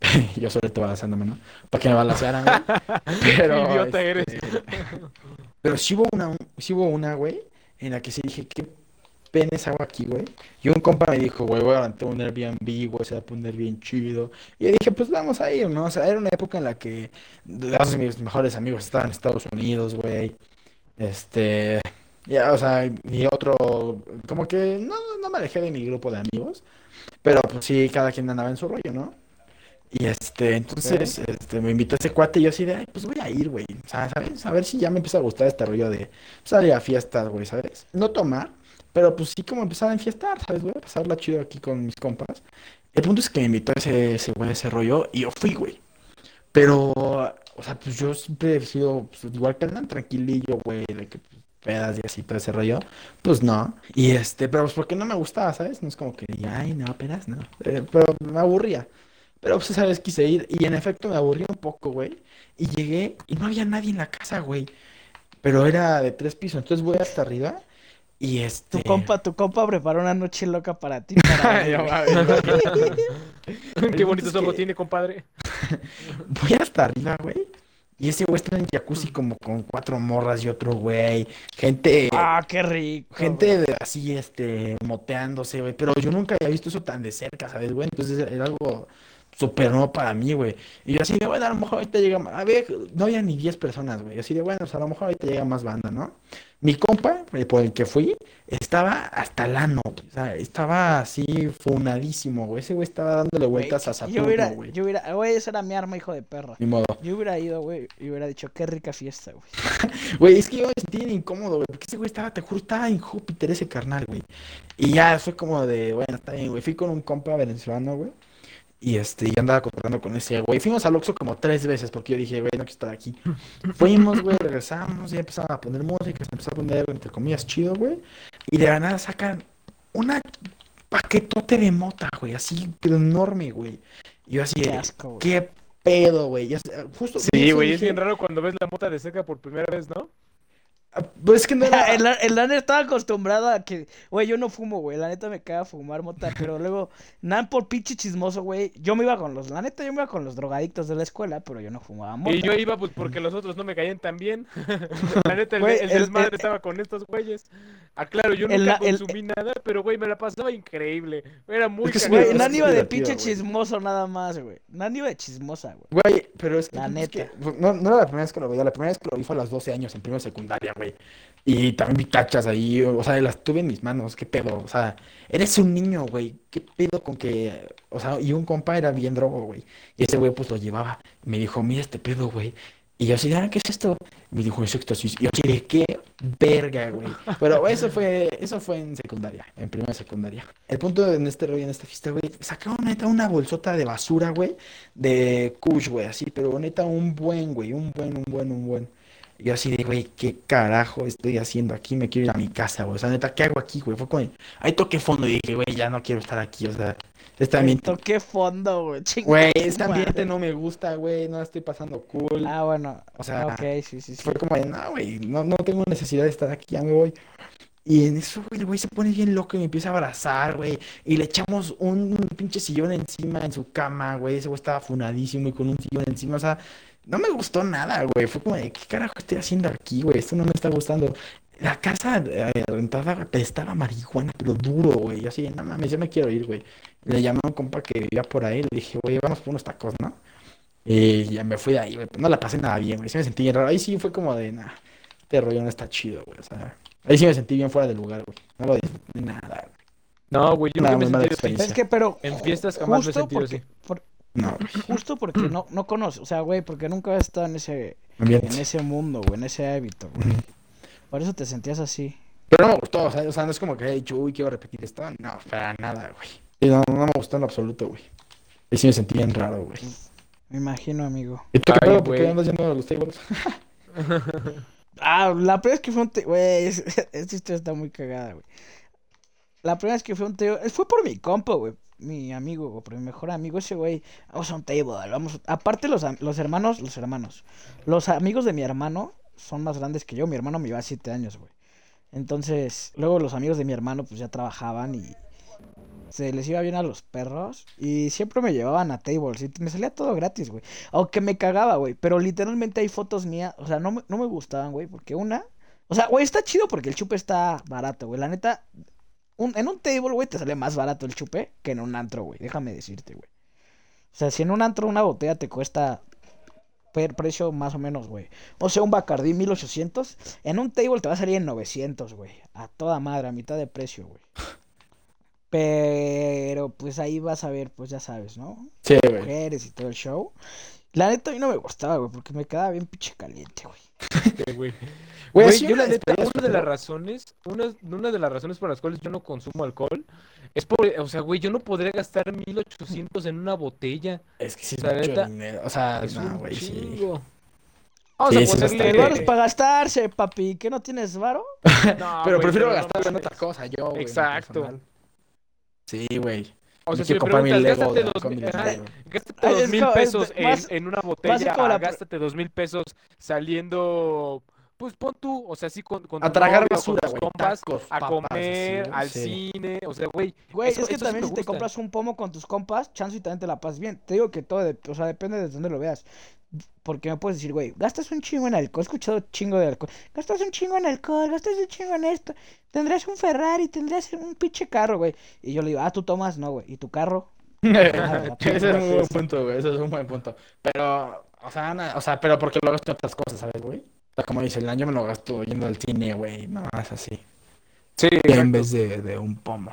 Yo solo estoy balaseándome, ¿no? Para que me balacearan, güey. Pero, Idiota este, eres. Pero sí hubo una, sí hubo una, güey, en la que sí dije, ¿qué penes hago aquí, güey? Y un compa me dijo, güey, voy a levantar un Airbnb, güey, se va a poner bien chido. Y yo dije, pues vamos a ir, ¿no? O sea, era una época en la que dos de mis mejores amigos estaban en Estados Unidos, güey. Este, ya, o sea, mi otro, como que no, no me alejé de mi grupo de amigos, pero pues sí, cada quien andaba en su rollo, ¿no? Y este, entonces, este, me invitó ese cuate y yo así de, ay, pues voy a ir, güey. O sea, ¿sabes? A ver si ya me empieza a gustar este rollo de salir a fiestas, güey, ¿sabes? No tomar, pero pues sí como empezar a enfiestar, ¿sabes, güey? Pasarla chido aquí con mis compas. El punto es que me invitó ese, ese güey, ese rollo, y yo fui, güey. Pero, o sea, pues yo siempre he sido pues, igual que Alan, tranquilillo, güey, de que pues, pedas y así, todo ese rollo. Pues no. Y este, pero pues porque no me gustaba, ¿sabes? No es como que diga, ay, no, pedas, no. Eh, pero me aburría. Pero pues esa vez quise ir y en efecto me aburría un poco, güey. Y llegué y no había nadie en la casa, güey. Pero era de tres pisos, entonces voy hasta arriba y este... Tu compa, tu compa preparó una noche loca para ti. Para. Qué que- ojos tiene, compadre. Voy hasta arriba, güey. Y ese güey está en jacuzzi como con cuatro morras y otro güey. Gente, ah, qué rico. gente así, este, moteándose, güey. Pero yo nunca había visto eso tan de cerca, ¿sabes, güey? Entonces era algo súper nuevo para mí, güey. Y yo así de, bueno, a lo mejor ahorita llega más. A ver, no había ni 10 personas, güey. Así de, bueno, pues a lo mejor ahorita llega más banda, ¿no? Mi compa, eh, por el que fui, estaba hasta el ano, güey. O sea, estaba así funadísimo, güey. Ese güey estaba dándole Güey, vueltas a yo Saturno, hubiera, güey. yo hubiera, güey, esa era mi arma, hijo de perra. Ni modo. Yo hubiera ido, güey, y hubiera dicho, qué rica fiesta, güey. Güey, es que yo me sentí incómodo, güey, porque ese güey estaba, te juro, estaba en Júpiter ese carnal, güey. Y ya fue como de, bueno, está bien, güey. Fui con un compa venezolano, güey. Y este, y andaba cotorreando con ese güey. Fuimos al Oxxo como tres veces porque yo dije, güey, no quiero estar aquí. Fuimos, güey, regresamos, y empezaron a poner música, se empezó a poner, entre comillas, chido, güey. Y de la nada sacan una paquetote de mota, güey, así, pero enorme, güey. Y yo así Qué de, asco, güey. ¿qué pedo, güey? Justo Sí, güey, es dije, bien raro cuando ves la mota de cerca por primera vez, ¿no? "Ah, Pues es que no era... El, el Nan estaba acostumbrado a que, güey, yo no fumo, güey, la neta me caga fumar mota, pero luego, Nan por pinche chismoso, güey, yo me iba con los, la neta yo me iba con los drogadictos de la escuela, pero yo no fumaba mota. Y yo iba pues porque los otros no me caían tan bien. La neta, el, Güey, el el- desmadre el- estaba con estos güeyes. Ah, claro, yo nunca el- consumí nada, pero güey, me la pasaba increíble. Era muy. Güey, Nan iba de pinche chismoso nada más, güey. Nan iba de chismosa, güey. Güey, pero es que, La es que, neta. no, no era la primera vez que lo veía, la primera vez que lo vi fue a los 12 años en primera secundaria, güey. Y también cachas ahí, o sea, las tuve en mis manos, qué pedo, o sea, eres un niño, güey, qué pedo con que, o sea, y un compa era bien drogo, güey. Y ese güey pues lo llevaba, me dijo, mira este pedo, güey. Y yo así, ah, ¿qué es esto? Me dijo, es éxtasis. Y yo así de, qué verga, güey. Pero eso fue, eso fue en secundaria, en primera secundaria. El punto en este rollo, en esta fiesta, güey, sacaron neta una bolsota de basura, güey, de Kush, güey, así, pero neta un buen, güey, un buen, un buen, un buen. Yo así de, güey, ¿qué carajo estoy haciendo aquí? Me quiero ir a mi casa, güey. O sea, neta, ¿qué hago aquí, güey? Fue como, ahí toqué fondo y dije, güey, ya no quiero estar aquí, o sea, este ambiente, Toqué fondo, güey. güey, este ambiente no me gusta, güey, no la estoy pasando cool. Ah, bueno. O sea, ok, sí, sí, sí. Fue como de, no, güey, no, no tengo necesidad de estar aquí, ya me voy. Y en eso, güey, el güey se pone bien loco y me empieza a abrazar, güey. Y le echamos un pinche sillón encima en su cama, güey. Ese güey estaba funadísimo y con un sillón encima. O sea, no me gustó nada, güey. Fue como de, ¿qué carajo estoy haciendo aquí, güey? Esto no me está gustando. La casa eh, rentada apestaba a marihuana, pero duro, güey. Yo así, no mames, yo me quiero ir, güey. Le llamé a un compa que vivía por ahí. Le dije, güey, vamos por unos tacos, ¿no? Y ya me fui de ahí, güey. No la pasé nada bien, güey. Sí me sentí bien raro. Ahí sí fue como de, nah, este rollo no está chido, güey. O sea, ahí sí me sentí bien fuera del lugar, güey. No lo disfruté nada, güey. No, güey, yo Nada, nunca me he así. Es que, pero. En fiestas jamás me he justo sentido porque, así. por- No, güey. justo porque no, no conoces. O sea, güey, porque nunca has estado en ese, en ese mundo, güey, en ese hábito, güey. Por eso te sentías así. Pero no me gustó, o sea, o sea, no es como que haya dicho, uy, quiero repetir esto. No, para nada, güey. Sí, no, no me gustó en lo absoluto, güey. Ahí sí me sentí bien raro, güey. Me imagino, amigo. ¿Y tú qué Ay, pedo? ¿Por qué andas yendo a los tables? Ah, la primera vez que fue un te... Güey, es- esta historia está muy cagada, güey. La primera vez que fue un teo... Fue por mi compa, güey. Mi amigo, güey, por mi mejor amigo, ese güey. Vamos a un table, vamos... Aparte los, los hermanos, los hermanos. Los amigos de mi hermano son más grandes que yo. Mi hermano me lleva siete años, güey. Entonces, luego los amigos de mi hermano, pues ya trabajaban y... Se les iba bien a los perros y siempre me llevaban a tables y me salía todo gratis, güey. Aunque me cagaba, güey. Pero literalmente hay fotos mías. O sea, no no me gustaban, güey. Porque una. O sea, güey, está chido porque el chupe está barato, güey. La neta. un- en un table, güey, te sale más barato el chupe que en un antro, güey. Déjame decirte, güey. O sea, si en un antro una botella te cuesta. precio más o menos, güey. O sea, un Bacardí 1800. En un table te va a salir en 900, güey. A toda madre, a mitad de precio, güey. Pero pues ahí vas a ver, pues ya sabes, ¿no? Sí, güey. mujeres y todo el show. La neta a mí no me gustaba, güey, porque me quedaba bien pinche caliente, güey. Sí, güey. Güey, Güey, sí, yo la neta, una de las razones, una, una de las razones por las cuales yo no consumo alcohol es por, o sea, güey, yo no podría gastar 1800 en una botella. Es que sí es La mucho neta, dinero. O sea, Es no, un güey, sí. chingo. Vamos Sí, a sí, ponerle. está El varo es para gastarse, papi. ¿Qué no tienes varo? No, pero güey, prefiero gastarlo en otra cosa, yo, Exacto. Sí, güey. O sea, si me preguntas, gástate dos mil, gástate dos es mil pesos en, más- en una botella, como la a pro- gástate dos mil pesos saliendo, pues pon tú, o sea, sí con, con A tu tragar novio, con basura, tus güey. compas, Tacos, a papas, comer, así, al sí. cine, o sea, güey, Güey, es que sí también si te compras un pomo con tus compas, chance y también te la pasas bien. Te digo que todo, de- o sea, depende de dónde lo veas. Porque me puedes decir, güey, gastas un chingo en alcohol, he escuchado chingo de alcohol. Gastas un chingo en alcohol, gastas un chingo en esto. Tendrás un Ferrari, tendrás un pinche carro, güey. Y yo le digo, ah, tú tomas, no, güey. ¿Y tu carro? Nada, Ese es un buen pues. punto, güey. Ese es un buen punto. Pero, o sea, na- o sea, pero porque lo gasto en otras cosas, ¿sabes, güey? O sea, como dice, el año me lo gasto yendo al cine, güey. Nada más así. Sí, En vez de, de un pomo.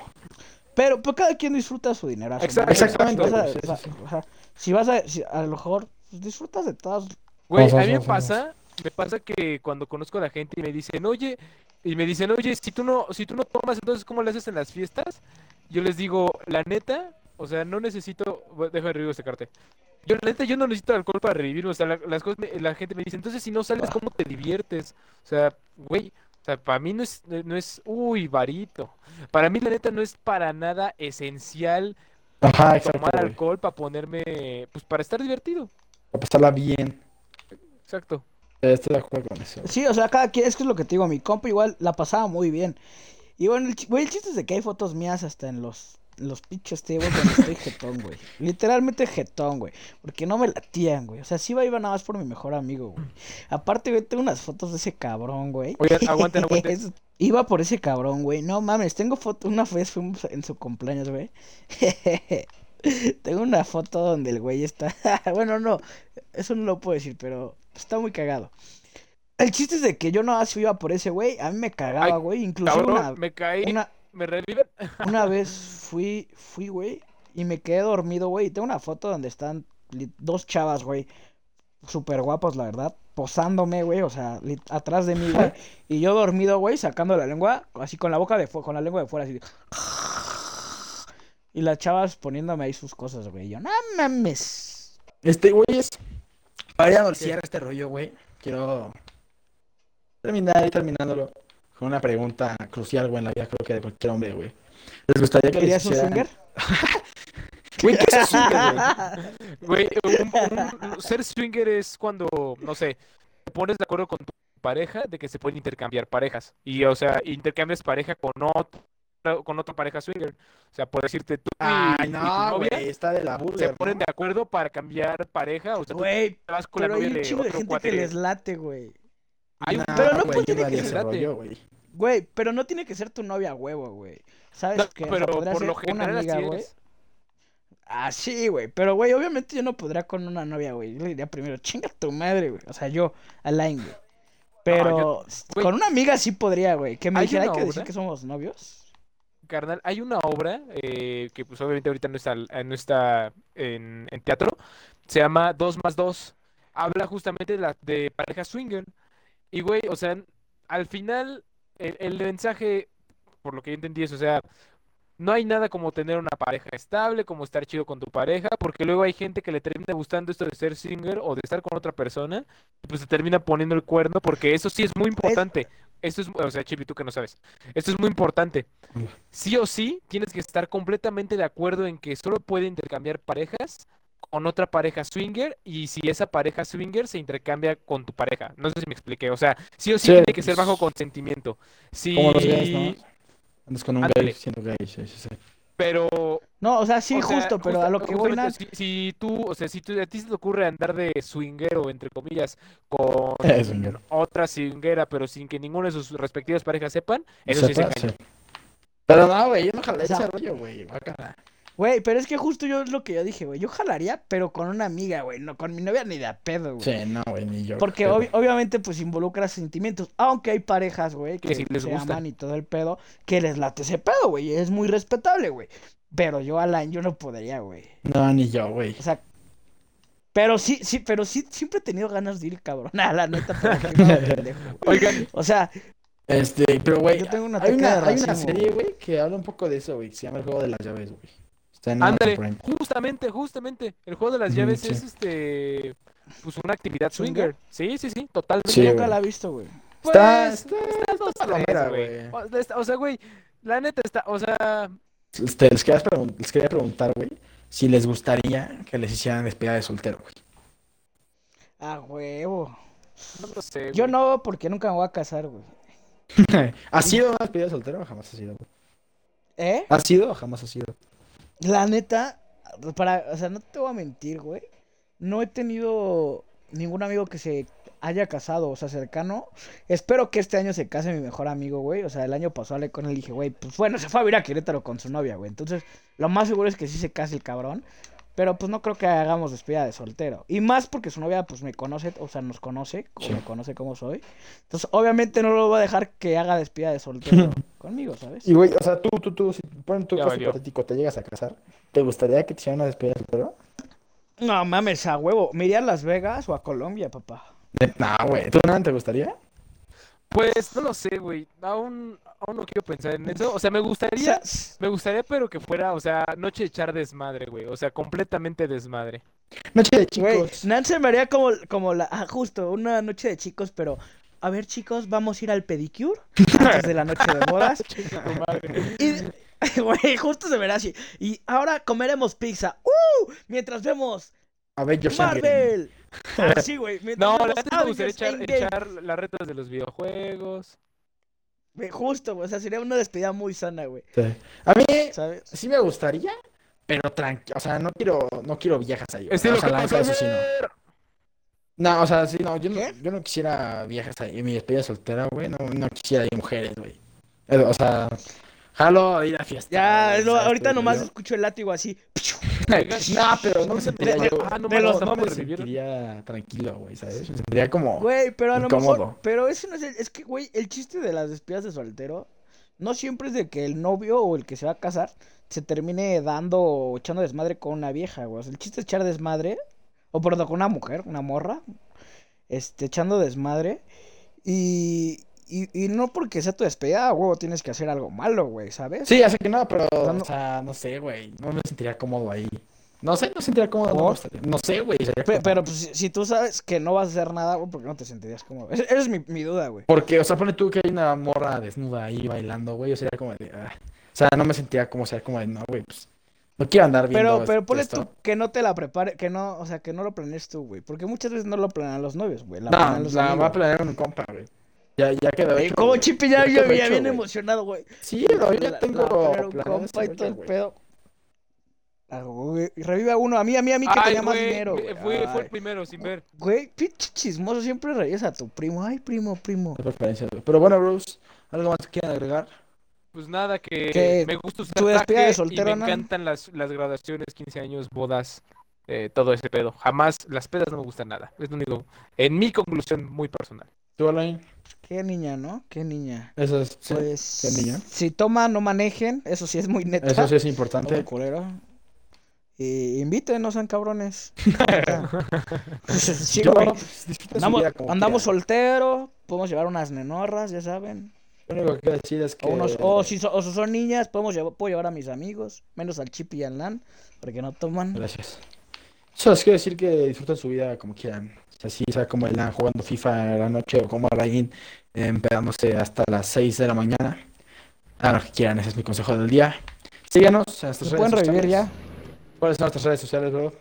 Pero, pues cada quien disfruta su dinero. Exacto, exactamente, Si vas a, güey, sí, o sea, sí, sí. o sea, si vas a, si a lo mejor pues, disfrutas de todas. Güey, a mí me pasa, me pasa que cuando conozco a la gente y me dicen, oye, y me dicen, oye, si tú no, si tú no tomas, entonces ¿cómo le haces en las fiestas? Yo les digo, la neta, o sea, no necesito, bueno, déjame revivo este carte. Yo, la neta, yo no necesito alcohol para revivir, o sea, la, las cosas, me- la gente me dice, entonces si no sales, ¿cómo te diviertes? O sea, güey, o sea, para mí no es, no es, uy, varito. Para mí, la neta, no es para nada esencial Ajá, exacto, tomar güey. alcohol para ponerme, pues para estar divertido. Para pasarla bien. Exacto. Estoy de acuerdo con eso. Sí, o sea, cada quien, es que es lo que te digo, mi compa igual la pasaba muy bien. Y bueno, el, chi- güey, el chiste es de que hay fotos mías hasta en los, los pinches tables donde estoy jetón, güey. Literalmente jetón, güey. Porque no me latían, güey. O sea, sí iba, iba nada más por mi mejor amigo, güey. Aparte, güey, tengo unas fotos de ese cabrón, güey. Oigan, aguanten, aguanten. Iba por ese cabrón, güey. No mames, tengo foto, una vez fuimos en su cumpleaños, güey. Tengo una foto donde el güey está. bueno, no, eso no lo puedo decir, pero está muy cagado. El chiste es de que yo no iba por ese güey, a mí me cagaba, Ay, güey. Inclusive Cabrón, una, me caí, una, me reviven. una vez fui, fui, güey, y me quedé dormido, güey. Y tengo una foto donde están dos chavas, güey, súper guapas, la verdad, posándome, güey, o sea, atrás de mí, güey. Y yo dormido, güey, sacando la lengua, así con la boca de fuera, con la lengua de fuera, así. de- Y las chavas poniéndome ahí sus cosas, güey. Yo, no mames. Este, güey, es. Para ya cierra este rollo, güey. Quiero terminar y terminándolo con una pregunta crucial, güey, en la vida, creo que de cualquier hombre, güey. ¿Les gustaría que les ¿Querías un hicieran... swinger? Güey, ¿qué es un swinger, güey? Güey, un- un- ser swinger es cuando, no sé, te pones de acuerdo con tu pareja de que se pueden intercambiar parejas. Y, o sea, intercambias pareja con otra, con otra pareja swinger. O sea, por decirte tú y, Ay, y no, güey, está de la se burger, ponen ¿no? de acuerdo para cambiar pareja. O sea, tú Güey, te vas con la pero hay novia un de de otro gente cuate. que les late, güey. Hay un- Nah, pero no güey, puede yo que no haría se ese late. rollo, güey. Güey, pero no tiene que ser tu novia a huevo, güey. ¿Sabes No, qué? O sea, pero por ser lo una general así amiga, güey. eres. Ah, sí, güey. Pero, güey, obviamente yo no podría con una novia, güey. Yo le diría primero, chinga tu madre, güey. O sea, yo, Alain, güey. Pero yo- güey. con una amiga sí podría, güey. Que me dijera hay una que decir que somos novios. Carnal, hay una obra eh, que pues obviamente ahorita no está, no está en, en teatro, se llama Dos más Dos. Habla justamente de, la, de pareja swinger. Y güey, o sea, al final el, el mensaje, por lo que yo entendí es, o sea, no hay nada como tener una pareja estable, como estar chido con tu pareja, porque luego hay gente que le termina gustando esto de ser swinger o de estar con otra persona, y pues se termina poniendo el cuerno, porque eso sí es muy importante. Esto es, o sea, Chipi, tú que no sabes, esto es muy importante sí o sí tienes que estar completamente de acuerdo en que solo puede intercambiar parejas con otra pareja swinger y si esa pareja swinger se intercambia con tu pareja. No sé si me expliqué. O sea, sí o sí Sí, tiene que ser bajo consentimiento. Sí, Como los gays, ¿no? Andas con un Ándale. gay siendo gay, sí, sí, sí. pero No, o sea, sí, o sea, justo, pero justa- a lo que voy, nada. si, si tú, o sea, si tú, a ti se te ocurre andar de swinger o entre comillas con swinger. otra swingera, pero sin que ninguna de sus respectivas parejas sepan, eso sí es ¿Sepa? Sí. Pero no, güey, yo no jalé O sea- ese rollo, güey. guácala. Güey, pero es que justo yo es lo que yo dije, güey. Yo jalaría, pero con una amiga, güey. No con mi novia ni de a pedo, güey. Sí, no, güey, ni yo. Porque obviamente pues involucra sentimientos, aunque hay parejas, güey, que, Que sí les se gusta. aman y todo el pedo, que les late ese pedo, güey, y es muy respetable, güey. Pero yo, Alan, yo no podría, güey. No, ni yo, güey. O sea, pero sí, sí, pero sí, siempre he tenido ganas de ir, cabrón, a la neta. Oigan, O sea, Este, pero, güey, Yo tengo una hay, una, hay una serie, güey. que habla un poco de eso, güey. Se llama El Juego de las Llaves, güey. Está en Prime. justamente, justamente, el juego de las llaves sí. es este pues una actividad ¿Swinger? Sí, sí, sí, totalmente. Sí, Nunca la he visto, güey. Está, Pues, está, está palomera, güey. O, sea, güey, la neta está, o sea, Este, les, quería les quería preguntar, güey, si les gustaría que les hicieran despedida de soltero, güey. Ah, huevo. no lo sé. Yo no, porque nunca me voy a casar, güey. ¿Ha sido una despedida de soltero o jamás ha sido? güey? ¿Eh? ¿Ha sido o jamás ha sido? La neta, para, o sea, no te voy a mentir, güey. No he tenido ningún amigo que se haya casado, o sea, cercano. Espero que este año se case mi mejor amigo, güey. O sea, el año pasado hablé con él y dije, güey, pues bueno, se fue a vivir a Querétaro con su novia, güey. Entonces, lo más seguro es que sí se case el cabrón. Pero pues no creo que hagamos despedida de soltero. Y más porque su novia, pues me conoce, o sea, nos conoce, o Sí. me conoce como soy. Entonces, obviamente no lo voy a dejar que haga despedida de soltero conmigo, ¿sabes? Y, güey, o sea, tú, tú, tú, si ponen tu Ya caso hipotético, te llegas a casar, ¿te gustaría que te hicieran una despedida de soltero? No mames, a huevo. ¿Me iría a Las Vegas o a Colombia, papá? No, güey, ¿tú nada te gustaría? Pues no lo sé, güey. Aún, aún no quiero pensar en eso. O sea, me O gustaría, sea, me gustaría, pero que fuera, o sea, noche de echar desmadre, güey. O sea, completamente desmadre. Noche de Güey, chicos. Nancy me haría como, como la. Ah, justo, una noche de chicos, pero. A ver, chicos, vamos a ir al pedicure antes de la noche de bodas. Y, güey, justo se verá así. Y ahora comeremos pizza. ¡Uh! Mientras vemos Avengers Marvel. Así, güey. No, la neta me gustaría echar, las retas de los videojuegos. Justo, güey. O sea, sería una despedida muy sana, güey. Sí. A mí ¿Sabes? sí me gustaría, pero tranquilo, o sea, no quiero, no quiero viejas ahí. Estilo o sea, que la neta, eso sí no. No, o sea, sí, no, yo no, yo no quisiera viejas ahí. En mi despedida soltera, güey, no, no quisiera ir mujeres, güey. Eh, O sea, jalo a ir a fiesta. Ya, ahorita nomás yo- escucho el látigo así. No, pero no me sentiría yo. Ah, no mames, los- no me me revivieron. sentiría tranquilo, güey, ¿sabes? Me sentiría como. Güey, pero a lo Incómodo. mejor. Pero eso no es. el- es que, güey, el chiste de las despedidas de soltero. No siempre es de que el novio o el que se va a casar se termine dando o echando desmadre con una vieja, güey. O sea, el chiste es echar desmadre. O perdón, con una mujer, una morra. Este, echando desmadre. Y. Y, y no porque sea tu despedida, güey, tienes que hacer algo malo, güey, ¿sabes? Sí, ya sé que no, pero, sea, no- o sea, no sé, güey. No me sentiría cómodo ahí. No sé, no me sentiría cómodo. No, no sé, güey. sería Pe- como- Pero, pues, si, si tú sabes que no vas a hacer nada, güey, ¿por qué no te sentirías cómodo? Esa es mi, mi duda, güey. Porque, o sea, pone tú que hay una morra desnuda ahí bailando, güey. Yo sería como de. ah. O sea, no me sentía como ser como de, no, güey, pues. No quiero andar viendo. Pero, pero ponle esto. tú que no te la prepare, que no, o sea, que no lo planees tú, güey. Porque muchas veces no lo planean los novios, güey. La No, planean los la va a planear un compa, güey. Ya, ya quedó hecho, ¿Cómo güey. Chipi ya, Ya hecho, bien emocionado, güey? Sí, pero yo ya tengo. la- compa y todo el pedo. Revive a uno, a mí, a mí, a mí que Ay, tenía más dinero, güey. fue, fue el primero sin ver. Güey, pinche chismoso, siempre reías a tu primo. Ay, primo, primo. Pero bueno, Bruce, ¿algo más que quieran agregar? Pues nada, que me gusta usar tu despedida de traje soltero, y me ¿no? encantan las, las graduaciones, 15 años, bodas, eh, todo ese pedo. Jamás, las pedas no me gustan nada. Es lo único, en mi conclusión muy personal. ¿Tú, Alain? Qué niña, ¿no? Qué niña. Eso es. sí. Pues, qué niña. si toman, no manejen. Eso sí es muy neta. Eso sí es importante. Y inviten, no sean cabrones. sí, Yo, pues, Andamos, andamos solteros, podemos llevar unas nenorras, ya saben. Lo único que quiero decir es que. O, unos, o, si so- o si son niñas, podemos llevar, puedo llevar a mis amigos, menos al Chip y al Nan, porque no toman. Gracias. Solo les quiero decir que disfruten su vida como quieran. Así sea como el Lan jugando FIFA en la noche o como Alain empedándose hasta las 6 de la mañana. Hagan lo que quieran, ese es mi consejo del día. Síganos en nuestras ¿Se redes pueden revivir sociales. ya? ¿Cuáles son nuestras redes sociales, bro?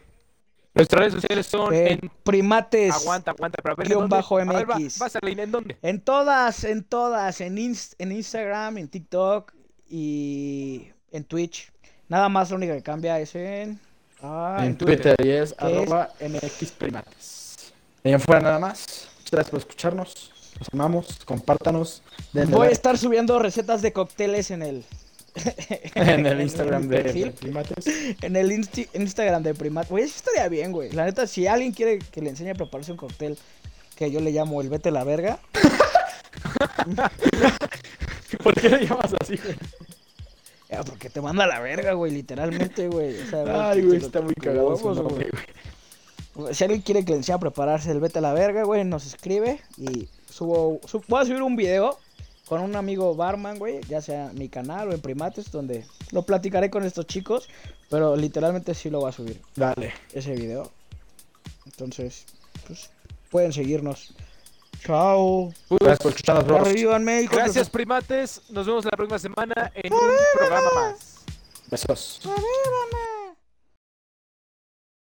Nuestras redes sociales son Eh, en... primates. Aguanta, aguanta, pero a bajo A ver, va- MX. vas a leer, ¿en dónde? En todas, en todas, en, Inst- en Instagram, en TikTok y en Twitch. Nada más, lo único que cambia es en... Ah, en en Twitter, y es arroba mxprimates. De en fuera nada más. Muchas gracias por escucharnos. Los amamos. Compártanos. denle Voy a estar subiendo recetas de cócteles en el... en el Instagram de, Primates. En el insti- Instagram de Primat. Güey, eso estaría bien, güey. La neta, si alguien quiere que le enseñe a prepararse un cóctel que yo le llamo el vete a la verga, ¿Por qué le llamas así, güey? Ya, porque te manda a la verga, güey, literalmente, güey. O sea, Ay, güey, está muy cagado su huevos, nombre, güey. güey. Si alguien quiere que le enseñe a prepararse el vete a la verga, güey, nos escribe y subo, sub- voy a subir un video con un amigo barman, güey, ya sea en mi canal o en Primates, donde lo platicaré con estos chicos, pero literalmente sí lo voy a subir Dale. ese video. Entonces, pues pueden seguirnos. Chao. Gracias por escucharnos, Gracias, primates. Nos vemos la próxima semana en un programa más. Besos.